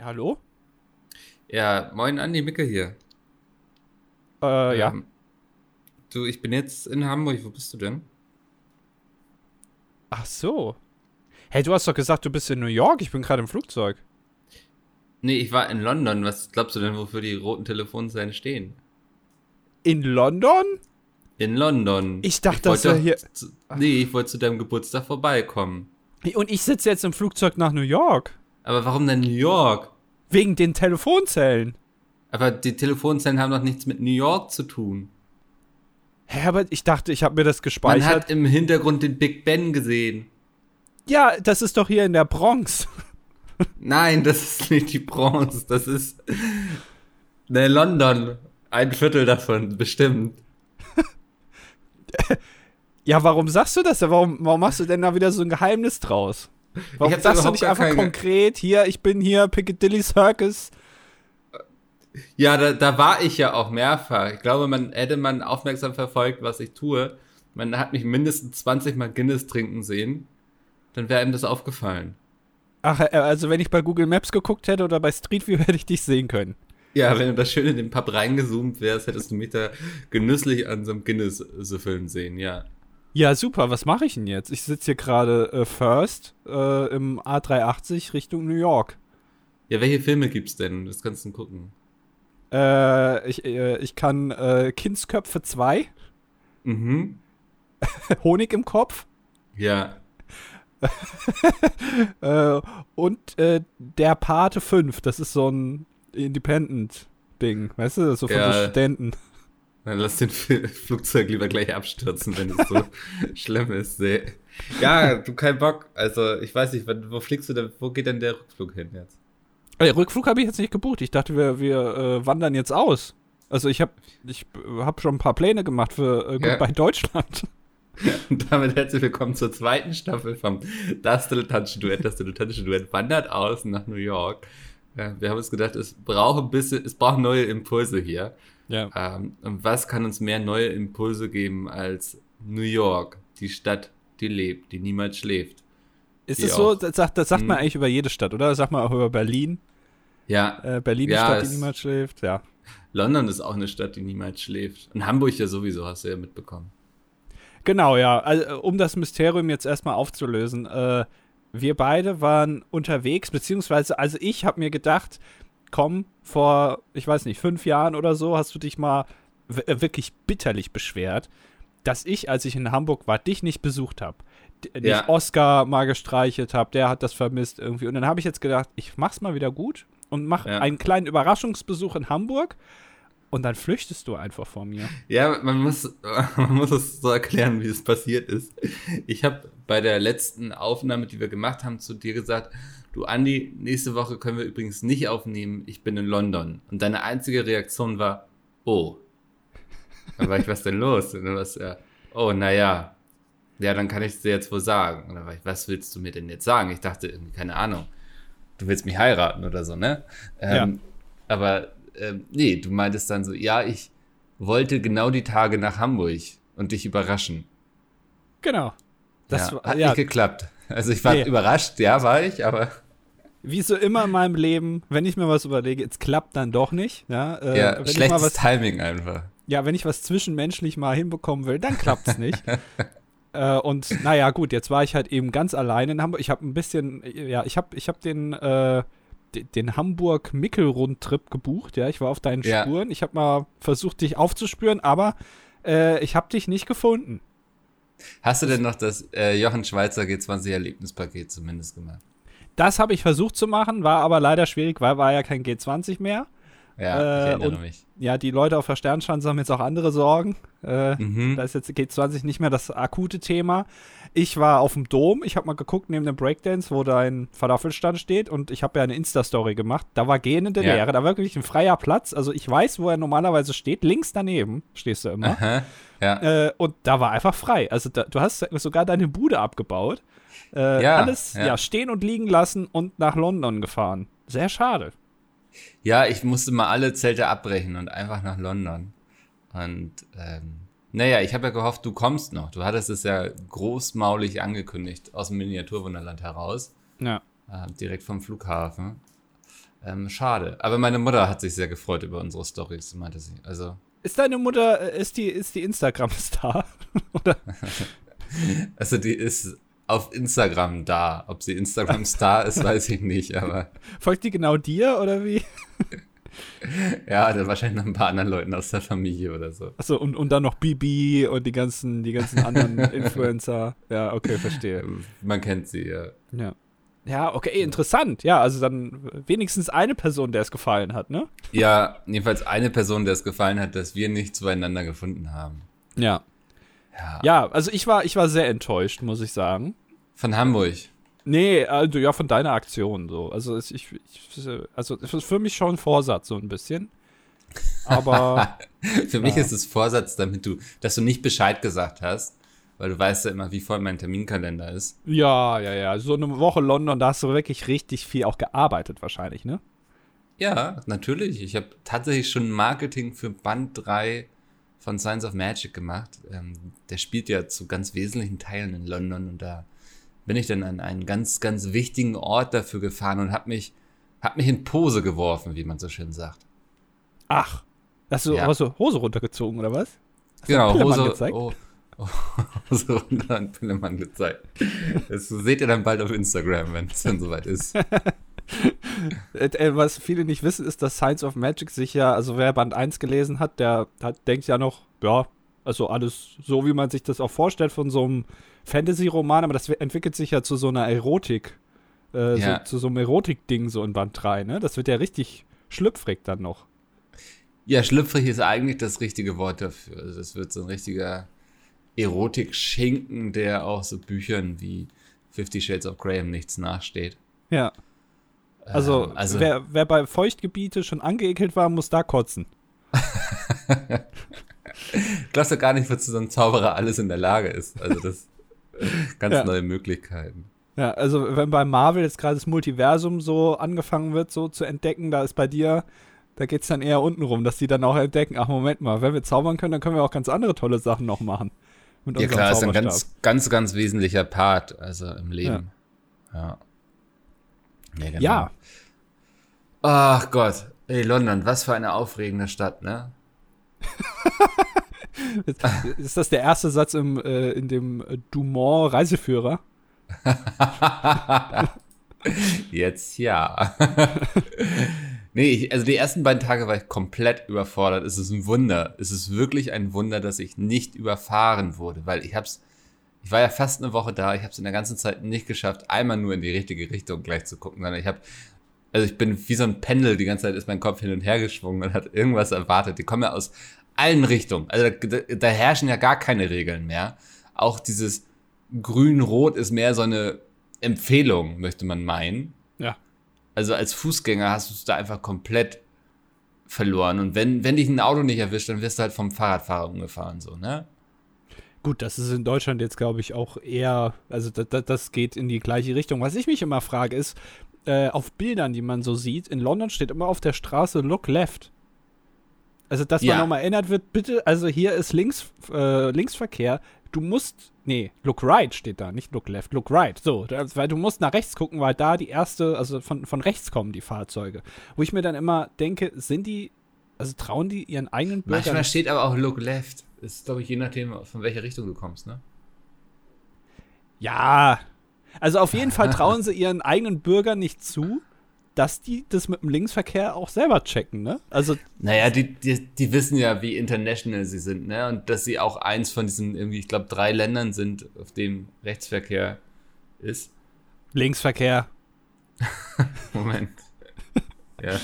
Ja, hallo? Ja, moin Andi Micke hier. Äh, ja. Ähm, Du, ich bin jetzt in Hamburg. Wo bist du denn? Ach so. Hey, du hast doch gesagt, du bist in New York. Ich bin gerade im Flugzeug. Nee, ich war in London. Was glaubst du denn, wofür die roten Telefonzellen stehen? In London? In London. Ich dachte, das wollte wäre doch hier- zu- Nee, ich wollte zu deinem Geburtstag vorbeikommen. Und ich sitze jetzt im Flugzeug nach New York. Aber warum denn New York? Wegen den Telefonzellen. Aber die Telefonzellen haben doch nichts mit New York zu tun. Hä, aber ich dachte, ich habe mir das Man gespeichert. hat im Hintergrund den Big Ben gesehen. ja, das ist doch hier in der Bronx. Nein, das ist nicht die Bronze. Das ist ne London. Ein Viertel davon, bestimmt. Ja, warum sagst du das? Warum, warum machst du denn da wieder so ein Geheimnis draus? Warum hab da sagst du nicht einfach keine- konkret, hier, ich bin hier, Piccadilly Circus. Ja, da, da war ich ja auch mehrfach. Ich glaube, man hätte man aufmerksam verfolgt, was ich tue. Man hat mich mindestens 20 Mal Guinness trinken sehen. Dann wäre ihm das aufgefallen. Ach, äh, also wenn ich bei Google Maps geguckt hätte oder bei Street View, hätte ich dich sehen können. Ja, wenn du da schön in den Pub reingezoomt wärst, hättest du mich da genüsslich an so einem Guinness-Süffeln sehen, ja. Ja, super, was mache ich denn jetzt? Ich sitze hier gerade äh, First äh, im A380 Richtung New York. Ja, welche Filme gibt's denn? Das kannst du gucken. Äh, ich, äh, ich kann äh, Kindsköpfe 2, Mhm. Honig im Kopf Ja. äh, und äh, Der Pate 5. Das ist so ein Independent-Ding, weißt du? So von Ja. so Studenten. Dann lass den Fl- Flugzeug lieber gleich abstürzen, wenn es so schlimm ist. Nee. Ja, du kein Bock. Also, ich weiß nicht, wo fliegst du denn, wo geht denn der Rückflug hin jetzt? Äh, Rückflug habe ich jetzt nicht gebucht. Ich dachte, wir, wir äh, wandern jetzt aus. Also ich habe ich hab schon ein paar Pläne gemacht für äh, Ja. Goodbye Deutschland. Und damit herzlich willkommen zur zweiten Staffel vom Das Dilettantische Duett. Das Dilettantische Duett wandert aus nach New York. Ja, wir haben uns gedacht, es braucht ein bisschen, es braucht neue Impulse hier. Ja. Ähm, und was kann uns mehr neue Impulse geben als New York, die Stadt, die lebt, die niemals schläft? Ist es so, das sagt, das sagt man Mhm. eigentlich über jede Stadt, oder? Das sagt man auch über Berlin. Ja, Äh, Berlin, die Ja, Stadt, die niemals schläft. Ja. London ist auch eine Stadt, die niemals schläft. Und Hamburg ja sowieso, hast du ja mitbekommen. Genau, ja. Also, um das Mysterium jetzt erstmal aufzulösen. Äh, wir beide waren unterwegs, beziehungsweise, also ich habe mir gedacht, komm, vor, ich weiß nicht, fünf Jahren oder so, hast du dich mal äh, wirklich bitterlich beschwert, dass ich, als ich in Hamburg war, dich nicht besucht habe. Nicht Ja. Oscar mal gestreichelt habe, der hat das vermisst irgendwie. Und dann habe ich jetzt gedacht, ich mach's mal wieder gut und mach Ja. einen kleinen Überraschungsbesuch in Hamburg und dann flüchtest du einfach vor mir. Ja, man muss, man muss es so erklären, wie es passiert ist. Ich habe bei der letzten Aufnahme, die wir gemacht haben, zu dir gesagt, du Andi, nächste Woche können wir übrigens nicht aufnehmen, ich bin in London. Und deine einzige Reaktion war, oh. Dann war ich, was denn los? Und dann war es ja, oh, naja. Ja, dann kann ich es dir jetzt wohl sagen. Und dann war ich, was willst du mir denn jetzt sagen? Ich dachte keine Ahnung. Du willst mich heiraten oder so, ne? Ähm, Aber ähm, nee, du meintest dann so, ja, ich wollte genau die Tage nach Hamburg und dich überraschen. Genau. Das ja, war, hat ja, nicht geklappt. Also ich war Nee. überrascht, ja, war ich, aber wie so immer in meinem Leben, wenn ich mir was überlege, es klappt dann doch nicht. Ja, äh, ja, wenn ich mal schlechtes was, Timing einfach. ja, wenn ich was zwischenmenschlich mal hinbekommen will, dann klappt es nicht. äh, und naja, gut, jetzt war ich halt eben ganz alleine in Hamburg. Ich habe ein bisschen, ja, ich habe ich hab den, äh, den Hamburg-Mickel-Rundtrip gebucht. Ja, ich war auf deinen Ja. Spuren. Ich habe mal versucht, dich aufzuspüren, aber äh, ich habe dich nicht gefunden. Hast du denn noch das äh, Jochen Schweizer G20-Erlebnispaket zumindest gemacht? Das habe ich versucht zu machen, war aber leider schwierig, weil war ja kein G20 mehr. Ja, Äh, ich erinnere und- mich. Ja, die Leute auf der Sternschanze haben jetzt auch andere Sorgen. Äh, Mhm. Da ist jetzt G20 nicht mehr das akute Thema. Ich war auf dem Dom, ich habe mal geguckt neben dem Breakdance, wo dein Falafelstand steht und ich habe ja eine Insta-Story gemacht. Da war gähnende Ja. Leere, da war wirklich ein freier Platz. Also ich weiß, wo er normalerweise steht. Links daneben stehst du immer. Aha, ja. Äh, und da war einfach frei. Also da, du hast sogar deine Bude abgebaut. Äh, Ja, alles ja. ja, stehen und liegen lassen und nach London gefahren. Sehr schade. Ja, ich musste mal alle Zelte abbrechen und einfach nach London. Und ähm, naja, ich habe ja gehofft, du kommst noch. Du hattest es ja großmaulig angekündigt aus dem Miniaturwunderland heraus. Ja. äh, direkt vom Flughafen. Ähm, schade. Aber meine Mutter hat sich sehr gefreut über unsere Stories, meinte sie. Also. Ist deine Mutter, äh, ist die, ist die Instagram-Star? Oder? also die ist auf Instagram da. Ob sie Instagram-Star ist, weiß ich nicht, aber. Folgt die genau dir oder wie? ja, dann wahrscheinlich noch ein paar anderen Leuten aus der Familie oder so. Achso, und, und dann noch Bibi und die ganzen, die ganzen anderen Influencer. Ja, okay, verstehe. Man kennt sie, ja. Ja. Ja, okay, interessant. Ja, also dann wenigstens eine Person, der es gefallen hat, ne? Ja, jedenfalls eine Person, der es gefallen hat, dass wir nicht zueinander gefunden haben. Ja. Ja, ja also ich war, ich war sehr enttäuscht, muss ich sagen. Von Hamburg. Nee, also ja, von deiner Aktion so. Also ich, ich also es ist für mich schon ein Vorsatz so ein bisschen. Aber für ja. mich ist es Vorsatz, damit du, dass du nicht Bescheid gesagt hast, weil du weißt ja immer, wie voll mein Terminkalender ist. Ja, ja, ja. So eine Woche London, da hast du wirklich richtig viel auch gearbeitet wahrscheinlich, ne? Ja, natürlich. Ich habe tatsächlich schon Marketing für Band 3 von Science of Magic gemacht. Ähm, der spielt ja zu ganz wesentlichen Teilen in London und da bin ich dann an einen ganz, ganz wichtigen Ort dafür gefahren und habe mich, hab mich in Pose geworfen, wie man so schön sagt. Ach, hast du, ja. hast du Hose runtergezogen oder was? Hast genau, Hose, gezeigt? Oh, runter und Pillemann gezeigt. Das seht ihr dann bald auf Instagram, wenn es dann soweit ist. Äh, äh, was viele nicht wissen, ist, dass Science of Magic sich ja, also wer Band 1 gelesen hat, der hat, denkt ja noch, ja, also alles so, wie man sich das auch vorstellt von so einem Fantasy-Roman, aber das entwickelt sich ja zu so einer Erotik, äh, ja. so, zu so einem Erotik-Ding so in Band 3, ne? Das wird ja richtig schlüpfrig dann noch. Ja, schlüpfrig ist eigentlich das richtige Wort dafür. Also das wird so ein richtiger Erotik-Schinken, der auch so Büchern wie Fifty Shades of Graham nichts nachsteht. Ja. Also, ähm, also wer, wer bei Feuchtgebiete schon angeekelt war, muss da kotzen. Glaubst du gar nicht, wozu so ein Zauberer alles in der Lage ist. Also das ganz ja. neue Möglichkeiten. Ja, also wenn bei Marvel jetzt gerade das Multiversum so angefangen wird, so zu entdecken, da ist bei dir, da geht es dann eher unten rum, dass die dann auch entdecken, ach Moment mal, wenn wir zaubern können, dann können wir auch ganz andere tolle Sachen noch machen. Ja klar, ist ein ganz, ganz, ganz wesentlicher Part, also im Leben. Ja. Ja, ja genau. ja. Ach Gott, ey, London, was für eine aufregende Stadt, ne? ist das der erste Satz im, äh, in dem Dumont Reiseführer? Jetzt ja. nee, ich, also die ersten beiden Tage war ich komplett überfordert. Es ist ein Wunder. Es ist wirklich ein Wunder, dass ich nicht überfahren wurde, weil ich hab's, ich war ja fast eine Woche da, ich habe es in der ganzen Zeit nicht geschafft, einmal nur in die richtige Richtung gleich zu gucken, sondern ich habe also ich bin wie so ein Pendel, die ganze Zeit ist mein Kopf hin und her geschwungen und hat irgendwas erwartet. Die kommen ja aus allen Richtungen. Also da, da herrschen ja gar keine Regeln mehr. Auch dieses Grün-Rot ist mehr so eine Empfehlung, möchte man meinen. Ja. Also als Fußgänger hast du es da einfach komplett verloren. Und wenn, wenn dich ein Auto nicht erwischt, dann wirst du halt vom Fahrradfahrer umgefahren, so, ne? Gut, das ist in Deutschland jetzt, glaube ich, auch eher, also das, das geht in die gleiche Richtung. Was ich mich immer frage, ist, äh, auf Bildern, die man so sieht, in London steht immer auf der Straße Look Left. Also, dass ja. man nochmal erinnert wird, bitte, also hier ist links, äh, Linksverkehr. Du musst, nee, look right steht da, nicht look left, look right. So, weil du musst nach rechts gucken, weil da die erste, also von, von rechts kommen die Fahrzeuge. Wo ich mir dann immer denke, sind die, also trauen die ihren eigenen Bürgern. Manchmal steht aber auch look left. Das ist, glaube ich, je nachdem, von welcher Richtung du kommst, ne? Ja. Also auf jeden Fall trauen sie ihren eigenen Bürgern nicht zu, dass die das mit dem Linksverkehr auch selber checken, ne? Also. Naja, die, die, die wissen ja, wie international sie sind, ne? Und dass sie auch eins von diesen irgendwie, ich glaube, drei Ländern sind, auf dem Rechtsverkehr ist. Linksverkehr. Moment. ja.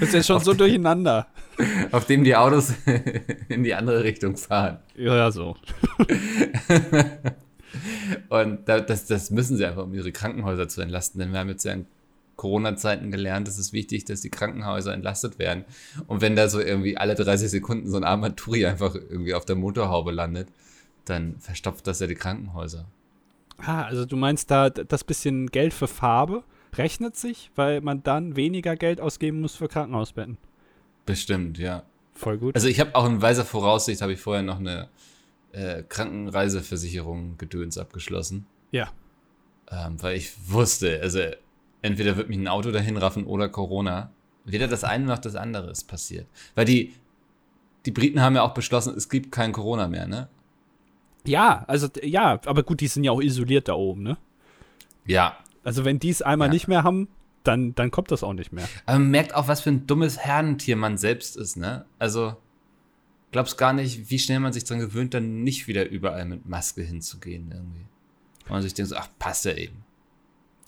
Das ist ja schon auf so durcheinander. Auf dem die Autos in die andere Richtung fahren. Ja, so. Und das, das müssen sie einfach, um ihre Krankenhäuser zu entlasten, denn wir haben jetzt ja ein Corona-Zeiten gelernt, es ist wichtig, dass die Krankenhäuser entlastet werden. Und wenn da so irgendwie alle 30 Sekunden so ein Armaturi einfach irgendwie auf der Motorhaube landet, dann verstopft das ja die Krankenhäuser. Ah, also du meinst da, das bisschen Geld für Farbe rechnet sich, weil man dann weniger Geld ausgeben muss für Krankenhausbetten. Bestimmt, ja. Voll gut. Also ich habe auch in weiser Voraussicht, habe ich vorher noch eine äh, Krankenreiseversicherung Gedöns abgeschlossen. Ja. Ähm, weil ich wusste, also entweder wird mich ein Auto dahin raffen oder Corona. Weder das eine noch das andere ist passiert. Weil die, die Briten haben ja auch beschlossen, es gibt kein Corona mehr, ne? Ja, also ja, aber gut, die sind ja auch isoliert da oben, ne? Ja. Also wenn die es einmal ja. nicht mehr haben, dann, dann kommt das auch nicht mehr. Aber man merkt auch, was für ein dummes Herrentier man selbst ist, ne? Also glaubst gar nicht, wie schnell man sich dran gewöhnt, dann nicht wieder überall mit Maske hinzugehen irgendwie. Und man sich denkt so, ach, passt ja eben.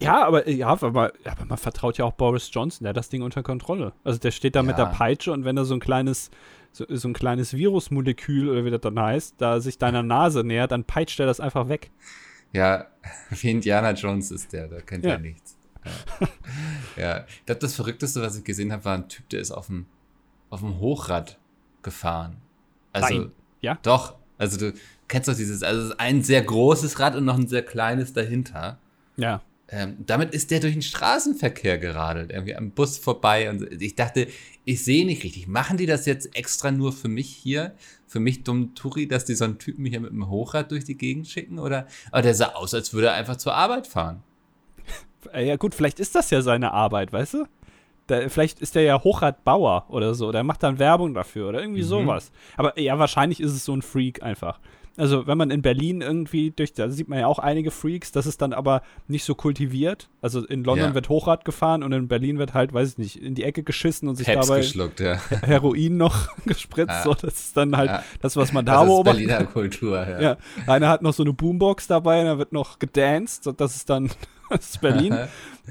Ja, aber ja, aber, aber man vertraut ja auch Boris Johnson, der hat das Ding unter Kontrolle. Also der steht da ja. mit der Peitsche und wenn er so ein kleines so, so ein kleines Virusmolekül oder wie das dann heißt, da sich deiner Nase nähert, dann peitscht er das einfach weg. Ja, wie Indiana Jones ist der, da kennt ja. er nichts. Ja. ja. ich glaube, das Verrückteste, was ich gesehen habe, war ein Typ, der ist auf dem, auf dem Hochrad gefahren. Also, Nein. ja? Doch, also du kennst doch dieses, also ein sehr großes Rad und noch ein sehr kleines dahinter. Ja. Ähm, damit ist der durch den Straßenverkehr geradelt, irgendwie am Bus vorbei. Und ich dachte, ich sehe nicht richtig. Machen die das jetzt extra nur für mich hier, für mich dumm Turi, dass die so einen Typen hier mit dem Hochrad durch die Gegend schicken? Oder? Aber der sah aus, als würde er einfach zur Arbeit fahren. Ja, gut, vielleicht ist das ja seine Arbeit, weißt du? Da, vielleicht ist der ja Hochradbauer oder so. Der macht dann Werbung dafür oder irgendwie mhm. sowas. Aber ja, wahrscheinlich ist es so ein Freak einfach also wenn man in Berlin irgendwie durch, da sieht man ja auch einige Freaks, das ist dann aber nicht so kultiviert. Also in London ja. wird Hochrad gefahren und in Berlin wird halt, weiß ich nicht, in die Ecke geschissen und sich Heps dabei ja. Heroin noch gespritzt. Ja. So, das ist dann halt das, was man da das beobachtet. Ist Berliner Kultur, ja. ja. Einer hat noch so eine Boombox dabei, da wird noch gedanced und das ist dann das ist Berlin.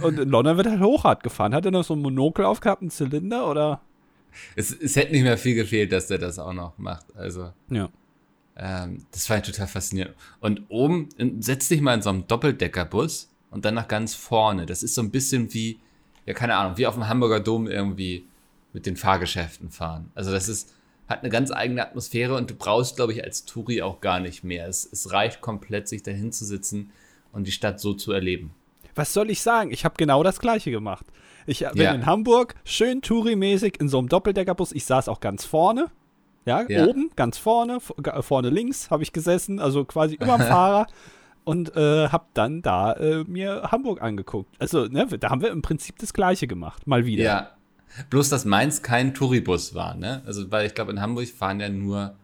und in London wird halt Hochrad gefahren. Hat er noch so ein Monokel aufgehabt, einen Zylinder oder? Es, es hätte nicht mehr viel gefehlt, dass der das auch noch macht. Also. Ja. Ähm, das war ja total faszinierend. Und oben, setz dich mal in so einem Doppeldeckerbus und dann nach ganz vorne. Das ist so ein bisschen wie, ja, keine Ahnung, wie auf dem Hamburger Dom irgendwie mit den Fahrgeschäften fahren. Also das ist, hat eine ganz eigene Atmosphäre und du brauchst, glaube ich, als Touri auch gar nicht mehr. Es, es reicht komplett, sich da hinzusitzen und die Stadt so zu erleben. Was soll ich sagen? Ich habe genau das Gleiche gemacht. Ich bin ja. in Hamburg, schön Touri-mäßig in so einem Doppeldeckerbus. Ich saß auch ganz vorne. Ja, ja, oben, ganz vorne, vorne links habe ich gesessen, also quasi über dem Fahrer und äh, habe dann da äh, mir Hamburg angeguckt. Also, ne, da haben wir im Prinzip das Gleiche gemacht, mal wieder. Ja, bloß dass meins kein Touribus war, ne? Also, weil ich glaube, in Hamburg fahren ja nur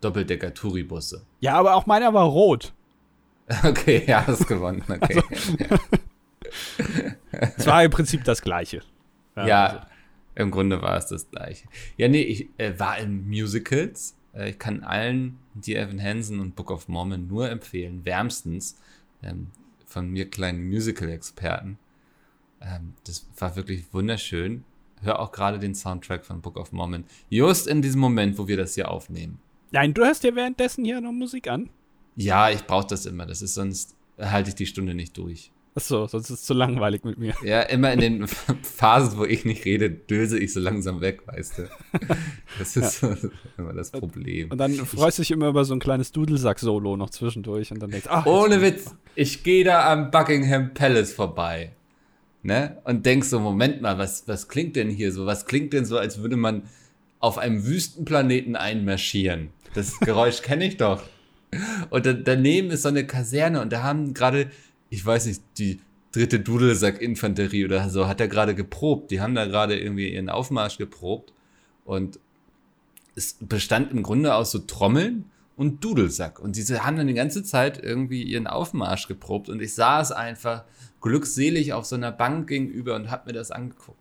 Doppeldecker-Touribusse. Ja, aber auch meiner war rot. Okay, ja, hast gewonnen. Okay. Also, es war im Prinzip das Gleiche. Ja, ja also. Im Grunde war es das gleiche. Ja, nee, ich äh, war in Musicals. Äh, ich kann allen die Evan Hansen und Book of Mormon nur empfehlen, wärmstens ähm, von mir kleinen Musical-Experten. Ähm, das war wirklich wunderschön. Hör auch gerade den Soundtrack von Book of Mormon. Just in diesem Moment, wo wir das hier aufnehmen. Nein, du hörst dir währenddessen hier noch Musik an? Ja, ich brauche das immer. Das ist sonst halte ich die Stunde nicht durch. Achso, sonst ist es zu langweilig mit mir. Ja, immer in den Phasen, wo ich nicht rede, döse ich so langsam weg, weißt du. Das ist ja. immer das Problem. Und dann freust du dich immer über so ein kleines Dudelsack-Solo noch zwischendurch und dann denkst ach, Ohne Witz, ich gehe da am Buckingham Palace vorbei. Ne? Und denkst so, Moment mal, was, was klingt denn hier so? Was klingt denn so, als würde man auf einem Wüstenplaneten einmarschieren? Das Geräusch kenne ich doch. Und da, daneben ist so eine Kaserne und da haben gerade ich weiß nicht, die dritte Dudelsack-Infanterie oder so hat er gerade geprobt. Die haben da gerade irgendwie ihren Aufmarsch geprobt. Und es bestand im Grunde aus so Trommeln und Dudelsack. Und diese haben dann die ganze Zeit irgendwie ihren Aufmarsch geprobt. Und ich saß einfach glückselig auf so einer Bank gegenüber und hab mir das angeguckt.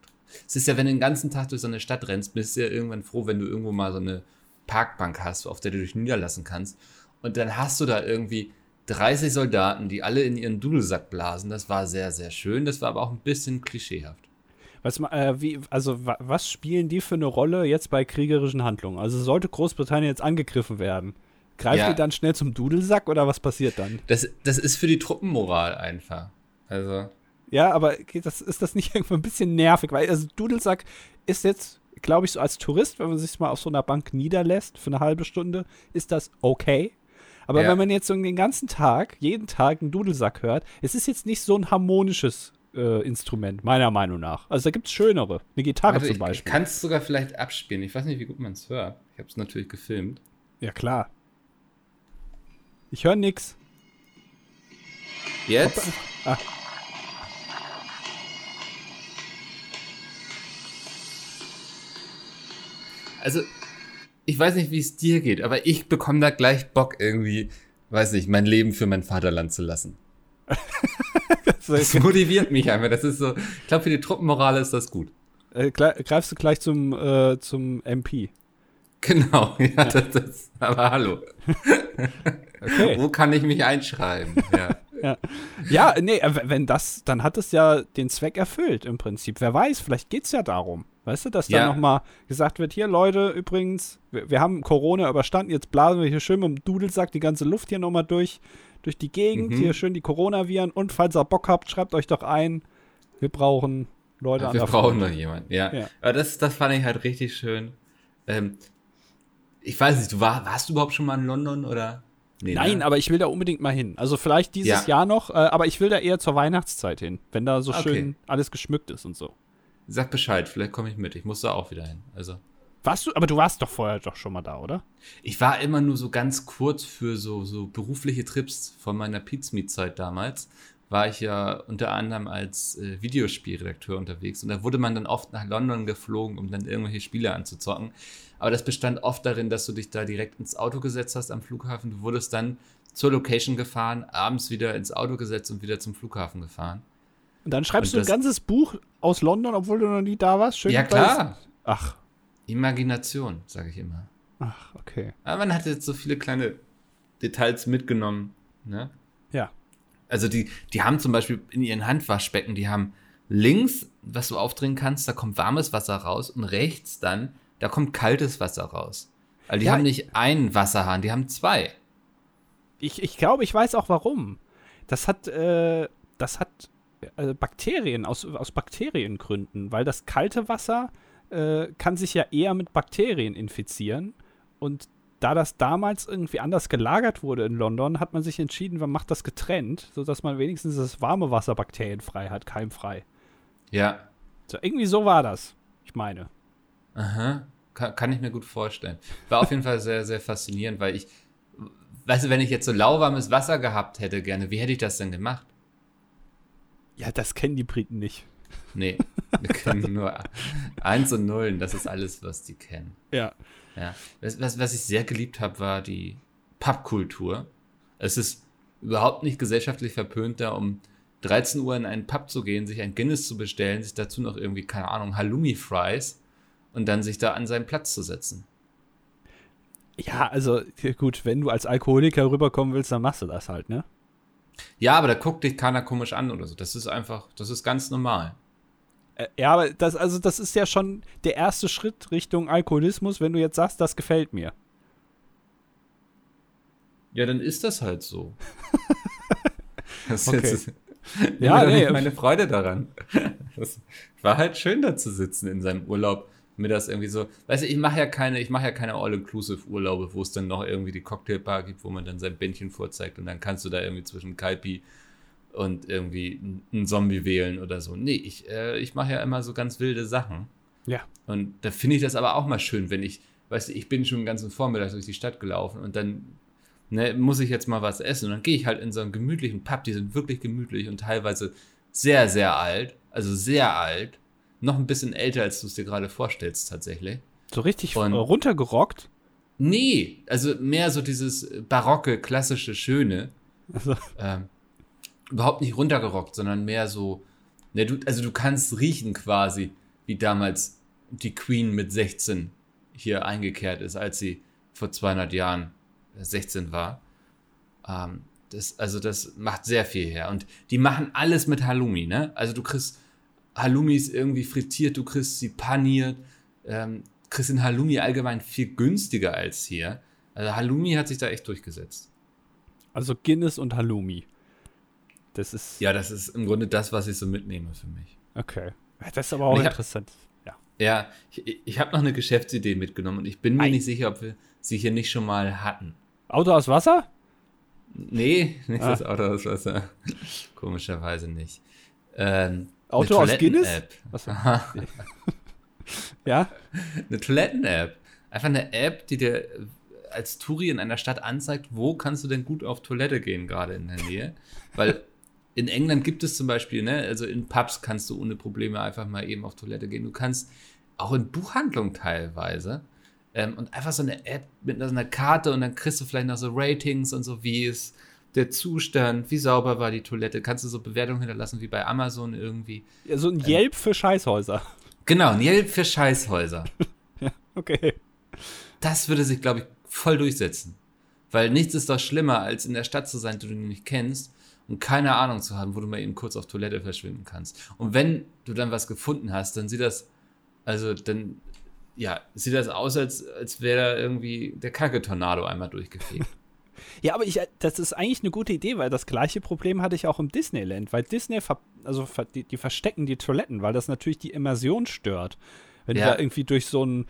Es ist ja, wenn du den ganzen Tag durch so eine Stadt rennst, bist du ja irgendwann froh, wenn du irgendwo mal so eine Parkbank hast, auf der du dich niederlassen kannst. Und dann hast du da irgendwie 30 Soldaten, die alle in ihren Dudelsack blasen. Das war sehr, sehr schön. Das war aber auch ein bisschen klischeehaft. Was, äh, wie, also, was spielen die für eine Rolle jetzt bei kriegerischen Handlungen? Also sollte Großbritannien jetzt angegriffen werden, greifen ja. die dann schnell zum Dudelsack oder was passiert dann? Das, das ist für die Truppenmoral einfach. Also. Ja, aber das, ist das nicht irgendwo ein bisschen nervig? Weil also Dudelsack ist jetzt, glaube ich, so als Tourist, wenn man sich mal auf so einer Bank niederlässt für eine halbe Stunde, ist das okay. Aber ja. wenn man jetzt so den ganzen Tag, jeden Tag einen Dudelsack hört, es ist jetzt nicht so ein harmonisches äh, Instrument, meiner Meinung nach. Also da gibt es schönere. Eine Gitarre also zum Beispiel. Ich kann es sogar vielleicht abspielen. Ich weiß nicht, wie gut man es hört. Ich habe es natürlich gefilmt. Ja, klar. Ich höre nix. Jetzt? Ah. Also, ich weiß nicht, wie es dir geht, aber ich bekomme da gleich Bock irgendwie, weiß nicht, mein Leben für mein Vaterland zu lassen. das motiviert mich einfach. Das ist so, ich glaube, für die Truppenmorale ist das gut. Äh, greifst du gleich zum, äh, zum MP? Genau, ja, ja. Das, das, aber hallo. okay. Wo kann ich mich einschreiben? Ja. ja. ja, nee, äh, wenn das, dann hat es ja den Zweck erfüllt im Prinzip. Wer weiß, vielleicht geht es ja darum. Weißt du, dass ja. dann nochmal gesagt wird, hier Leute, übrigens, wir, wir, haben Corona überstanden, jetzt blasen wir hier schön mit dem Dudelsack die ganze Luft hier nochmal durch, durch die Gegend, mhm. hier schön die Coronaviren und falls ihr Bock habt, schreibt euch doch ein, wir brauchen Leute ja, an Wir brauchen noch jemanden, ja. ja. Aber das, das fand ich halt richtig schön. Ähm, ich weiß nicht, du war, warst du überhaupt schon mal in London oder? Nee, Nein, ne? aber ich will da unbedingt mal hin. Also vielleicht dieses ja. Jahr noch, äh, aber ich will da eher zur Weihnachtszeit hin, wenn da so okay. schön alles geschmückt ist und so. Sag Bescheid, vielleicht komme ich mit. Ich muss da auch wieder hin. Also. Warst du, aber du warst doch vorher doch schon mal da, oder? Ich war immer nur so ganz kurz für so, so berufliche Trips von meiner Pizmeet-Zeit damals. War ich ja unter anderem als äh, Videospielredakteur unterwegs und da wurde man dann oft nach London geflogen, um dann irgendwelche Spiele anzuzocken. Aber das bestand oft darin, dass du dich da direkt ins Auto gesetzt hast am Flughafen. Du wurdest dann zur Location gefahren, abends wieder ins Auto gesetzt und wieder zum Flughafen gefahren. Und dann schreibst und du ein ganzes Buch aus London, obwohl du noch nie da warst? Schön ja, klar. Ach. Imagination, sage ich immer. Ach, okay. Aber man hat jetzt so viele kleine Details mitgenommen, ne? Ja. Also die, die haben zum Beispiel in ihren Handwaschbecken, die haben links, was du aufdrehen kannst, da kommt warmes Wasser raus und rechts dann da kommt kaltes Wasser raus. Also die ja, haben nicht einen Wasserhahn, die haben zwei. Ich, ich glaube, ich weiß auch warum. Das hat, äh, das hat äh, Bakterien, aus, aus Bakteriengründen, weil das kalte Wasser äh, kann sich ja eher mit Bakterien infizieren. Und da das damals irgendwie anders gelagert wurde in London, hat man sich entschieden, man macht das getrennt, sodass man wenigstens das warme Wasser bakterienfrei hat, keimfrei. Ja. So, irgendwie so war das, ich meine. Aha. Kann, kann ich mir gut vorstellen. War auf jeden Fall sehr, sehr faszinierend, weil ich, weißt du, wenn ich jetzt so lauwarmes Wasser gehabt hätte gerne, wie hätte ich das denn gemacht? Ja, das kennen die Briten nicht. Nee, wir kennen nur Eins und Nullen, das ist alles, was die kennen. Ja. ja. Was, was, was ich sehr geliebt habe, war die Pubkultur. Es ist überhaupt nicht gesellschaftlich verpönt, da um 13 Uhr in einen Pub zu gehen, sich ein Guinness zu bestellen, sich dazu noch irgendwie, keine Ahnung, Halloumi-Fries und dann sich da an seinen Platz zu setzen. Ja, also gut, wenn du als Alkoholiker rüberkommen willst, dann machst du das halt, ne? Ja, aber da guckt dich keiner komisch an oder so. Das ist einfach, das ist ganz normal. Äh, ja, aber das, also das ist ja schon der erste Schritt Richtung Alkoholismus, wenn du jetzt sagst, das gefällt mir. Ja, dann ist das halt so. das okay. Jetzt, ja, nee, meine Freude daran. Das war halt schön da zu sitzen in seinem Urlaub mir das irgendwie so, weißt du, ich mache ja keine, ich mache ja keine All-Inclusive-Urlaube, wo es dann noch irgendwie die Cocktailbar gibt, wo man dann sein Bändchen vorzeigt und dann kannst du da irgendwie zwischen Kaipi und irgendwie einen Zombie wählen oder so. Nee, ich, äh, ich mache ja immer so ganz wilde Sachen. Ja. Und da finde ich das aber auch mal schön, wenn ich, weißt du, ich bin schon den ganzen Vormittag durch die Stadt gelaufen und dann ne, muss ich jetzt mal was essen. Und dann gehe ich halt in so einen gemütlichen Pub, die sind wirklich gemütlich und teilweise sehr, sehr alt, also sehr alt noch ein bisschen älter, als du es dir gerade vorstellst, tatsächlich. So richtig Und, runtergerockt? Nee, also mehr so dieses barocke, klassische, schöne. Also. Ähm, überhaupt nicht runtergerockt, sondern mehr so, ne, du, also du kannst riechen quasi, wie damals die Queen mit 16 hier eingekehrt ist, als sie vor 200 Jahren 16 war. Ähm, das, also das macht sehr viel her. Und die machen alles mit Halloumi, ne? Also du kriegst Halloumi ist irgendwie frittiert, du kriegst sie paniert. Ähm, kriegst den Halloumi allgemein viel günstiger als hier. Also Halloumi hat sich da echt durchgesetzt. Also Guinness und Halloumi. Das ist. Ja, das ist im Grunde das, was ich so mitnehme für mich. Okay. Das ist aber auch interessant. Hab, ja. Ja, ich, ich habe noch eine Geschäftsidee mitgenommen und ich bin mir Ei. nicht sicher, ob wir sie hier nicht schon mal hatten. Auto aus Wasser? Nee, nicht ah. das Auto aus Wasser. Komischerweise nicht. Ähm, Auto aus Guinness? ja? Eine Toiletten-App. Einfach eine App, die dir als Touri in einer Stadt anzeigt, wo kannst du denn gut auf Toilette gehen, gerade in der Nähe. Weil in England gibt es zum Beispiel, ne, also in Pubs kannst du ohne Probleme einfach mal eben auf Toilette gehen. Du kannst auch in Buchhandlungen teilweise Ähm, und einfach so eine App mit so einer Karte und dann kriegst du vielleicht noch so Ratings und so, wie ist der Zustand, wie sauber war die Toilette. Kannst du so Bewertungen hinterlassen wie bei Amazon irgendwie. Ja, so ein Yelp ähm, für Scheißhäuser. Genau, ein Yelp für Scheißhäuser. ja, okay. Das würde sich, glaube ich, voll durchsetzen. Weil nichts ist doch schlimmer, als in der Stadt zu sein, die du nicht kennst und keine Ahnung zu haben, wo du mal eben kurz auf Toilette verschwinden kannst. Und wenn du dann was gefunden hast, dann sieht das, also dann, ja, sieht das aus, als, als wäre da irgendwie der Kacke-Tornado einmal durchgefegt. Ja, aber ich, das ist eigentlich eine gute Idee, weil das gleiche Problem hatte ich auch im Disneyland, weil Disney, also die, die verstecken die Toiletten, weil das natürlich die Immersion stört. Wenn ja. du da irgendwie durch so ein,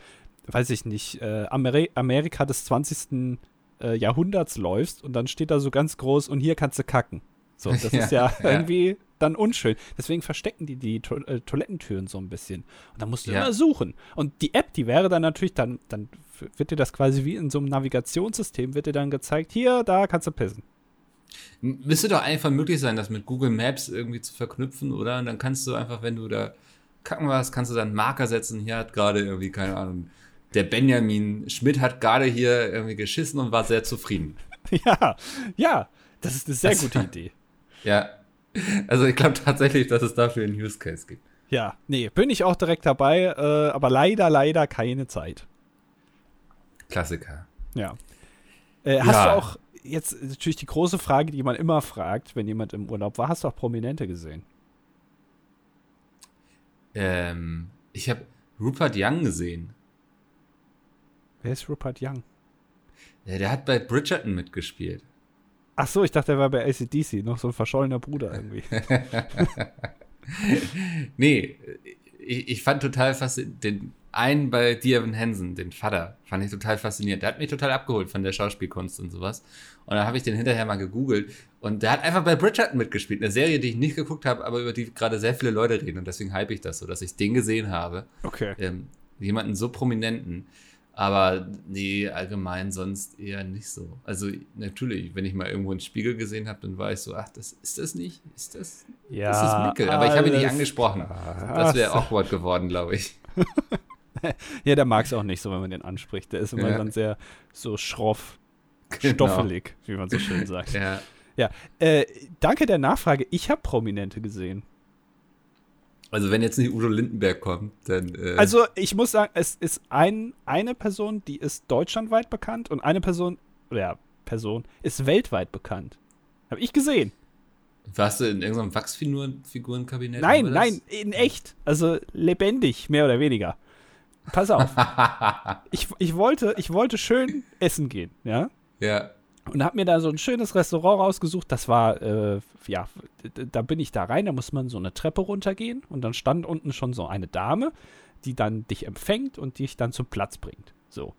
weiß ich nicht, äh, Ameri Amerika des 20. Äh, Jahrhunderts läufst und dann steht da so ganz groß und hier kannst du kacken. So, das ja, ist ja, ja, irgendwie dann unschön. Deswegen verstecken die die to äh, Toilettentüren so ein bisschen. Und dann musst du ja. immer suchen. Und die App, die wäre dann natürlich, dann, dann wird dir das quasi wie in so einem Navigationssystem, wird dir dann gezeigt, hier, da kannst du pissen. Müsste doch einfach möglich sein, das mit Google Maps irgendwie zu verknüpfen, oder? Und dann kannst du einfach, wenn du da kacken warst, kannst du dann einen Marker setzen. Hier hat gerade irgendwie, keine Ahnung, der Benjamin Schmidt hat gerade hier irgendwie geschissen und war sehr zufrieden. Ja, ja, das ist eine sehr das, gute Idee. Ja. Also ich glaube tatsächlich, dass es dafür einen Use Case gibt. Ja, nee, bin ich auch direkt dabei, äh, aber leider, leider keine Zeit. Klassiker. Ja. Äh, hast ja. du auch jetzt natürlich die große Frage, die man immer fragt, wenn jemand im Urlaub war, hast du auch Prominente gesehen? Ähm, ich habe Rupert Young gesehen. Wer ist Rupert Young? Ja, der hat bei Bridgerton mitgespielt. Ach so, ich dachte, er war bei ACDC, noch so ein verschollener Bruder irgendwie. nee, ich, ich, fand total faszinierend, den einen bei Dear Hansen, den Vater, fand ich total faszinierend. Der hat mich total abgeholt von der Schauspielkunst und sowas. Und dann habe ich den hinterher mal gegoogelt und der hat einfach bei Bridgerton mitgespielt. Eine Serie, die ich nicht geguckt habe, aber über die gerade sehr viele Leute reden und deswegen hype ich das so, dass ich den gesehen habe. Okay. Ähm, jemanden so prominenten. Aber nee, allgemein sonst eher nicht so. Also natürlich, wenn ich mal irgendwo einen Spiegel gesehen habe, dann war ich so, ach, das ist das nicht? Ist das? Ja. Ist das Mickel? Aber ich habe ihn nicht angesprochen. Das wäre awkward geworden, glaube ich. ja, der mag es auch nicht so, wenn man den anspricht. Der ist immer ja. dann sehr so schroff, genau. stoffelig, wie man so schön sagt. Ja. Ja, äh, danke der Nachfrage. Ich habe Prominente gesehen. Also wenn jetzt nicht Udo Lindenberg kommt, dann. Äh also ich muss sagen, es ist ein, eine Person, die ist deutschlandweit bekannt und eine Person, oder ja, Person, ist weltweit bekannt. Habe ich gesehen. Warst du in irgendeinem Wachsfigurenkabinett? Nein, nein, in echt. Also lebendig, mehr oder weniger. Pass auf. ich, ich, wollte, ich wollte schön essen gehen, ja? Ja und habe mir da so ein schönes Restaurant rausgesucht. Das war, äh, ja, da bin ich da rein, da muss man so eine Treppe runtergehen und dann stand unten schon so eine Dame, die dann dich empfängt und dich dann zum Platz bringt. So.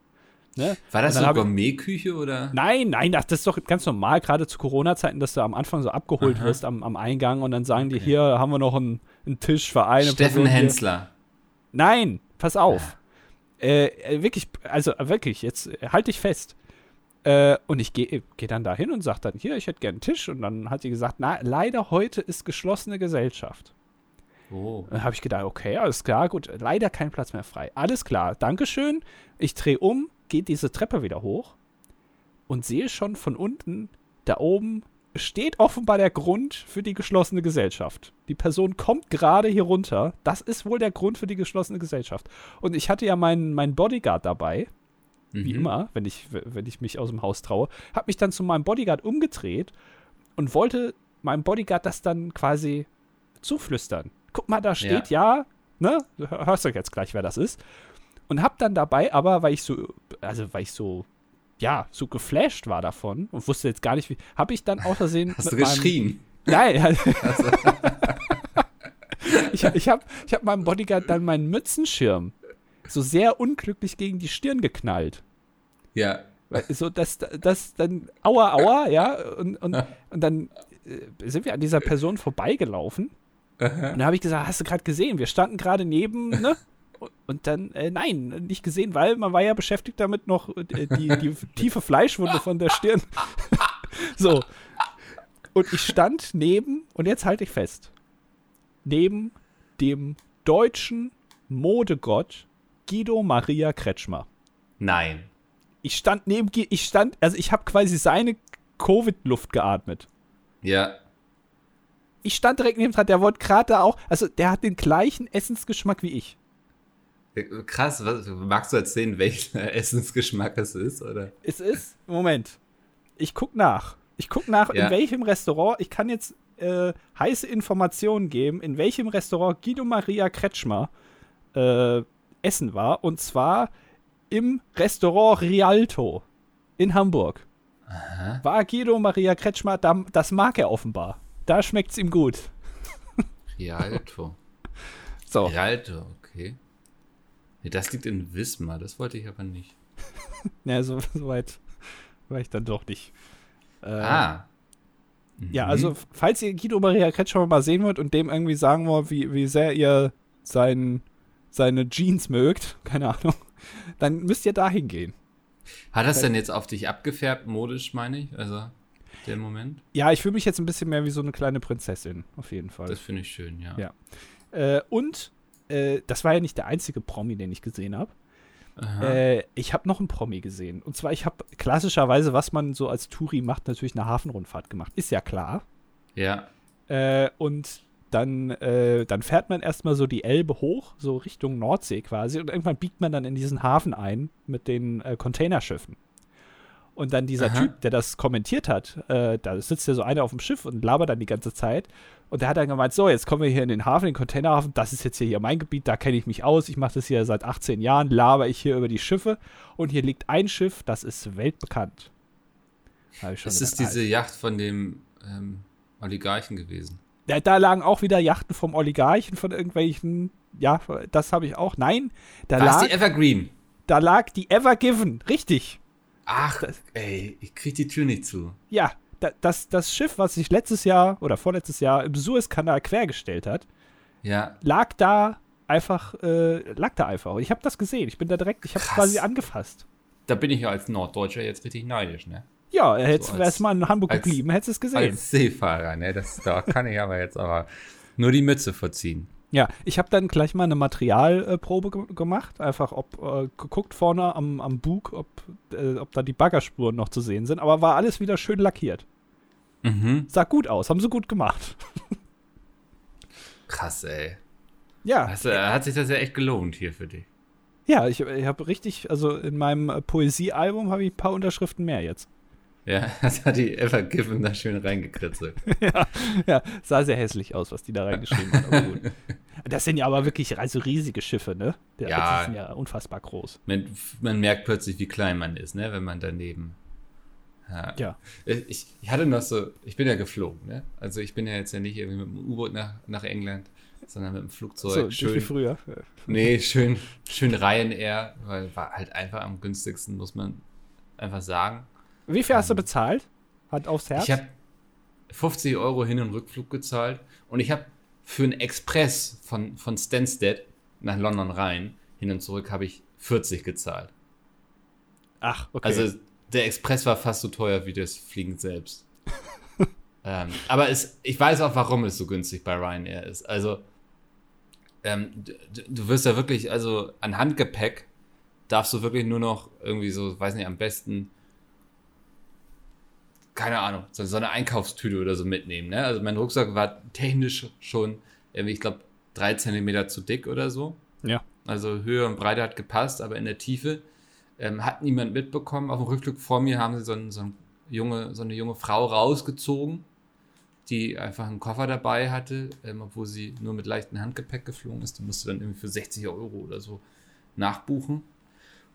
Ne? War das so Gourmet-Küche oder? Nein, nein, das ist doch ganz normal, gerade zu Corona-Zeiten, dass du am Anfang so abgeholt Aha. wirst am, am, Eingang und dann sagen okay. die, hier haben wir noch einen, einen Tisch für eine Steffen Hensler. Nein, pass auf. Ja. Äh, äh, wirklich, also wirklich, jetzt halt dich fest. Äh, und ich gehe geh dann dahin und sage dann, hier, ich hätte gerne einen Tisch. Und dann hat sie gesagt, na, leider heute ist geschlossene Gesellschaft. Oh. Dann habe ich gedacht, okay, alles klar, gut, leider kein Platz mehr frei. Alles klar, Dankeschön. Ich drehe um, gehe diese Treppe wieder hoch und sehe schon von unten, da oben steht offenbar der Grund für die geschlossene Gesellschaft. Die Person kommt gerade hier runter. Das ist wohl der Grund für die geschlossene Gesellschaft. Und ich hatte ja meinen, meinen Bodyguard dabei wie mhm. immer, wenn ich, wenn ich mich aus dem Haus traue, habe mich dann zu meinem Bodyguard umgedreht und wollte meinem Bodyguard das dann quasi zuflüstern. Guck mal, da steht ja, ja ne? Hörst du jetzt gleich, wer das ist. Und hab dann dabei aber, weil ich so, also weil ich so, ja, so geflasht war davon und wusste jetzt gar nicht, wie, habe ich dann aus Versehen. Hast du geschrien? Nein. Also. ich ich habe ich hab meinem Bodyguard dann meinen Mützenschirm so sehr unglücklich gegen die Stirn geknallt. Ja. So, dass das dann, aua, aua, ja, und, und, und dann äh, sind wir an dieser Person vorbeigelaufen. Aha. Und da habe ich gesagt, hast du gerade gesehen? Wir standen gerade neben, ne? Und dann, äh, nein, nicht gesehen, weil man war ja beschäftigt damit, noch äh, die, die tiefe Fleischwunde von der Stirn. so. Und ich stand neben, und jetzt halte ich fest, neben dem deutschen Modegott Guido Maria Kretschmer. Nein. Ich stand neben, Guido, ich stand, also ich habe quasi seine Covid-Luft geatmet. Ja. Ich stand direkt neben dran, der wollte gerade da auch, also der hat den gleichen Essensgeschmack wie ich. Krass, was, magst du erzählen, welcher Essensgeschmack es ist, oder? Es ist, Moment, ich guck nach. Ich guck nach, Ja. in welchem Restaurant, ich kann jetzt äh, heiße Informationen geben, in welchem Restaurant Guido Maria Kretschmer äh, essen war. Und zwar im Restaurant Rialto in Hamburg. War Guido Maria Kretschmer, da, das mag er offenbar. Da schmeckt's ihm gut. Rialto. So, Rialto, okay. Nee, das liegt in Wismar, das wollte ich aber nicht. ja, so, so weit war ich dann doch nicht. Äh, Ah. Ja, Mhm. also falls ihr Guido Maria Kretschmer mal sehen wollt und dem irgendwie sagen wollt, wie, wie sehr ihr sein, seine Jeans mögt, keine Ahnung, dann müsst ihr dahin gehen. Hat das denn jetzt auf dich abgefärbt, modisch, meine ich? Also, der Moment? Ja, ich fühle mich jetzt ein bisschen mehr wie so eine kleine Prinzessin, auf jeden Fall. Das finde ich schön, ja. Ja. Äh, und äh, das war ja nicht der einzige Promi, den ich gesehen habe. Äh, ich habe noch einen Promi gesehen. Und zwar, ich habe klassischerweise, was man so als Touri macht, natürlich eine Hafenrundfahrt gemacht. Ist ja klar. ja. Äh, und dann, äh, dann fährt man erstmal so die Elbe hoch, so Richtung Nordsee quasi, und irgendwann biegt man dann in diesen Hafen ein mit den äh, Containerschiffen. Und dann dieser Aha. Typ, der das kommentiert hat, äh, da sitzt ja so einer auf dem Schiff und labert dann die ganze Zeit. Und der hat dann gemeint, so, jetzt kommen wir hier in den Hafen, den Containerhafen, das ist jetzt hier, hier mein Gebiet, da kenne ich mich aus, ich mache das hier seit 18 Jahren, laber ich hier über die Schiffe. Und hier liegt ein Schiff, das ist weltbekannt. Da hab ich schon Es ist gedacht, diese Yacht von dem ähm, Oligarchen gewesen. Da, da lagen auch wieder Yachten vom Oligarchen, von irgendwelchen. Ja, das habe ich auch. Nein, da War es lag, die Evergreen? da lag die Ever Given. Richtig. Ach, Das- ey, ich krieg die Tür nicht zu. Ja, da, das, das Schiff, was sich letztes Jahr oder vorletztes Jahr im Suezkanal quergestellt hat, Ja, lag da einfach, äh, lag da einfach. Ich habe das gesehen. Ich bin da direkt, ich habe quasi angefasst. da bin ich ja als Norddeutscher jetzt richtig neidisch, ne? Ja, hättest So als- mal in Hamburg als- geblieben, hättest du es gesehen. Als Seefahrer, ne? Das, da kann ich aber jetzt aber nur die Mütze verziehen. Ja, ich habe dann gleich mal eine Materialprobe ge gemacht, einfach ob äh, geguckt vorne am, am Bug, ob, äh, ob da die Baggerspuren noch zu sehen sind, aber war alles wieder schön lackiert. Mhm. Sah gut aus, haben sie gut gemacht. Krass, ey. Ja, Also, hat sich das ja echt gelohnt hier für dich. ja, ich, ich habe richtig, also in meinem äh, Poesiealbum habe ich ein paar Unterschriften mehr jetzt. Ja, das hat die Evergiven da schön reingekritzelt. Ja, sah sehr hässlich aus, was die da reingeschrieben haben. Das sind ja aber wirklich also riesige Schiffe, ne? Der- Ja. Die sind ja unfassbar groß. Man, man merkt plötzlich, wie klein man ist, ne? Wenn man daneben. Ja. Ja. Ich, ich hatte noch so, ich bin ja geflogen, ne? Also ich bin ja jetzt ja nicht irgendwie mit dem U-Boot nach, nach England, sondern mit dem Flugzeug. So, nicht wie schön, früher. nee, schön, schön Ryanair, weil war halt einfach am günstigsten, muss man einfach sagen. Wie viel hast du bezahlt? Hand aufs Herz? Ich habe 50 Euro Hin- und Rückflug gezahlt und ich habe für einen Express von, von Stansted nach London rein, hin und zurück, habe ich 40 gezahlt. Ach, okay. Also der Express war fast so teuer wie das Fliegen selbst. ähm, aber es, ich weiß auch, warum es so günstig bei Ryanair ist. Also ähm, du, du wirst ja wirklich, also an Handgepäck darfst du wirklich nur noch irgendwie so, weiß nicht, am besten, keine Ahnung, so, so eine Einkaufstüte oder so mitnehmen. Ne? Also mein Rucksack war technisch schon, ich glaube, drei Zentimeter zu dick oder so. ja. Also Höhe und Breite hat gepasst, aber in der Tiefe ähm, hat niemand mitbekommen. Auf dem Rückflug vor mir haben sie so, ein, so, ein junge, so eine junge Frau rausgezogen, die einfach einen Koffer dabei hatte, ähm, obwohl sie nur mit leichtem Handgepäck geflogen ist. Die musste dann irgendwie für 60 Euro oder so nachbuchen.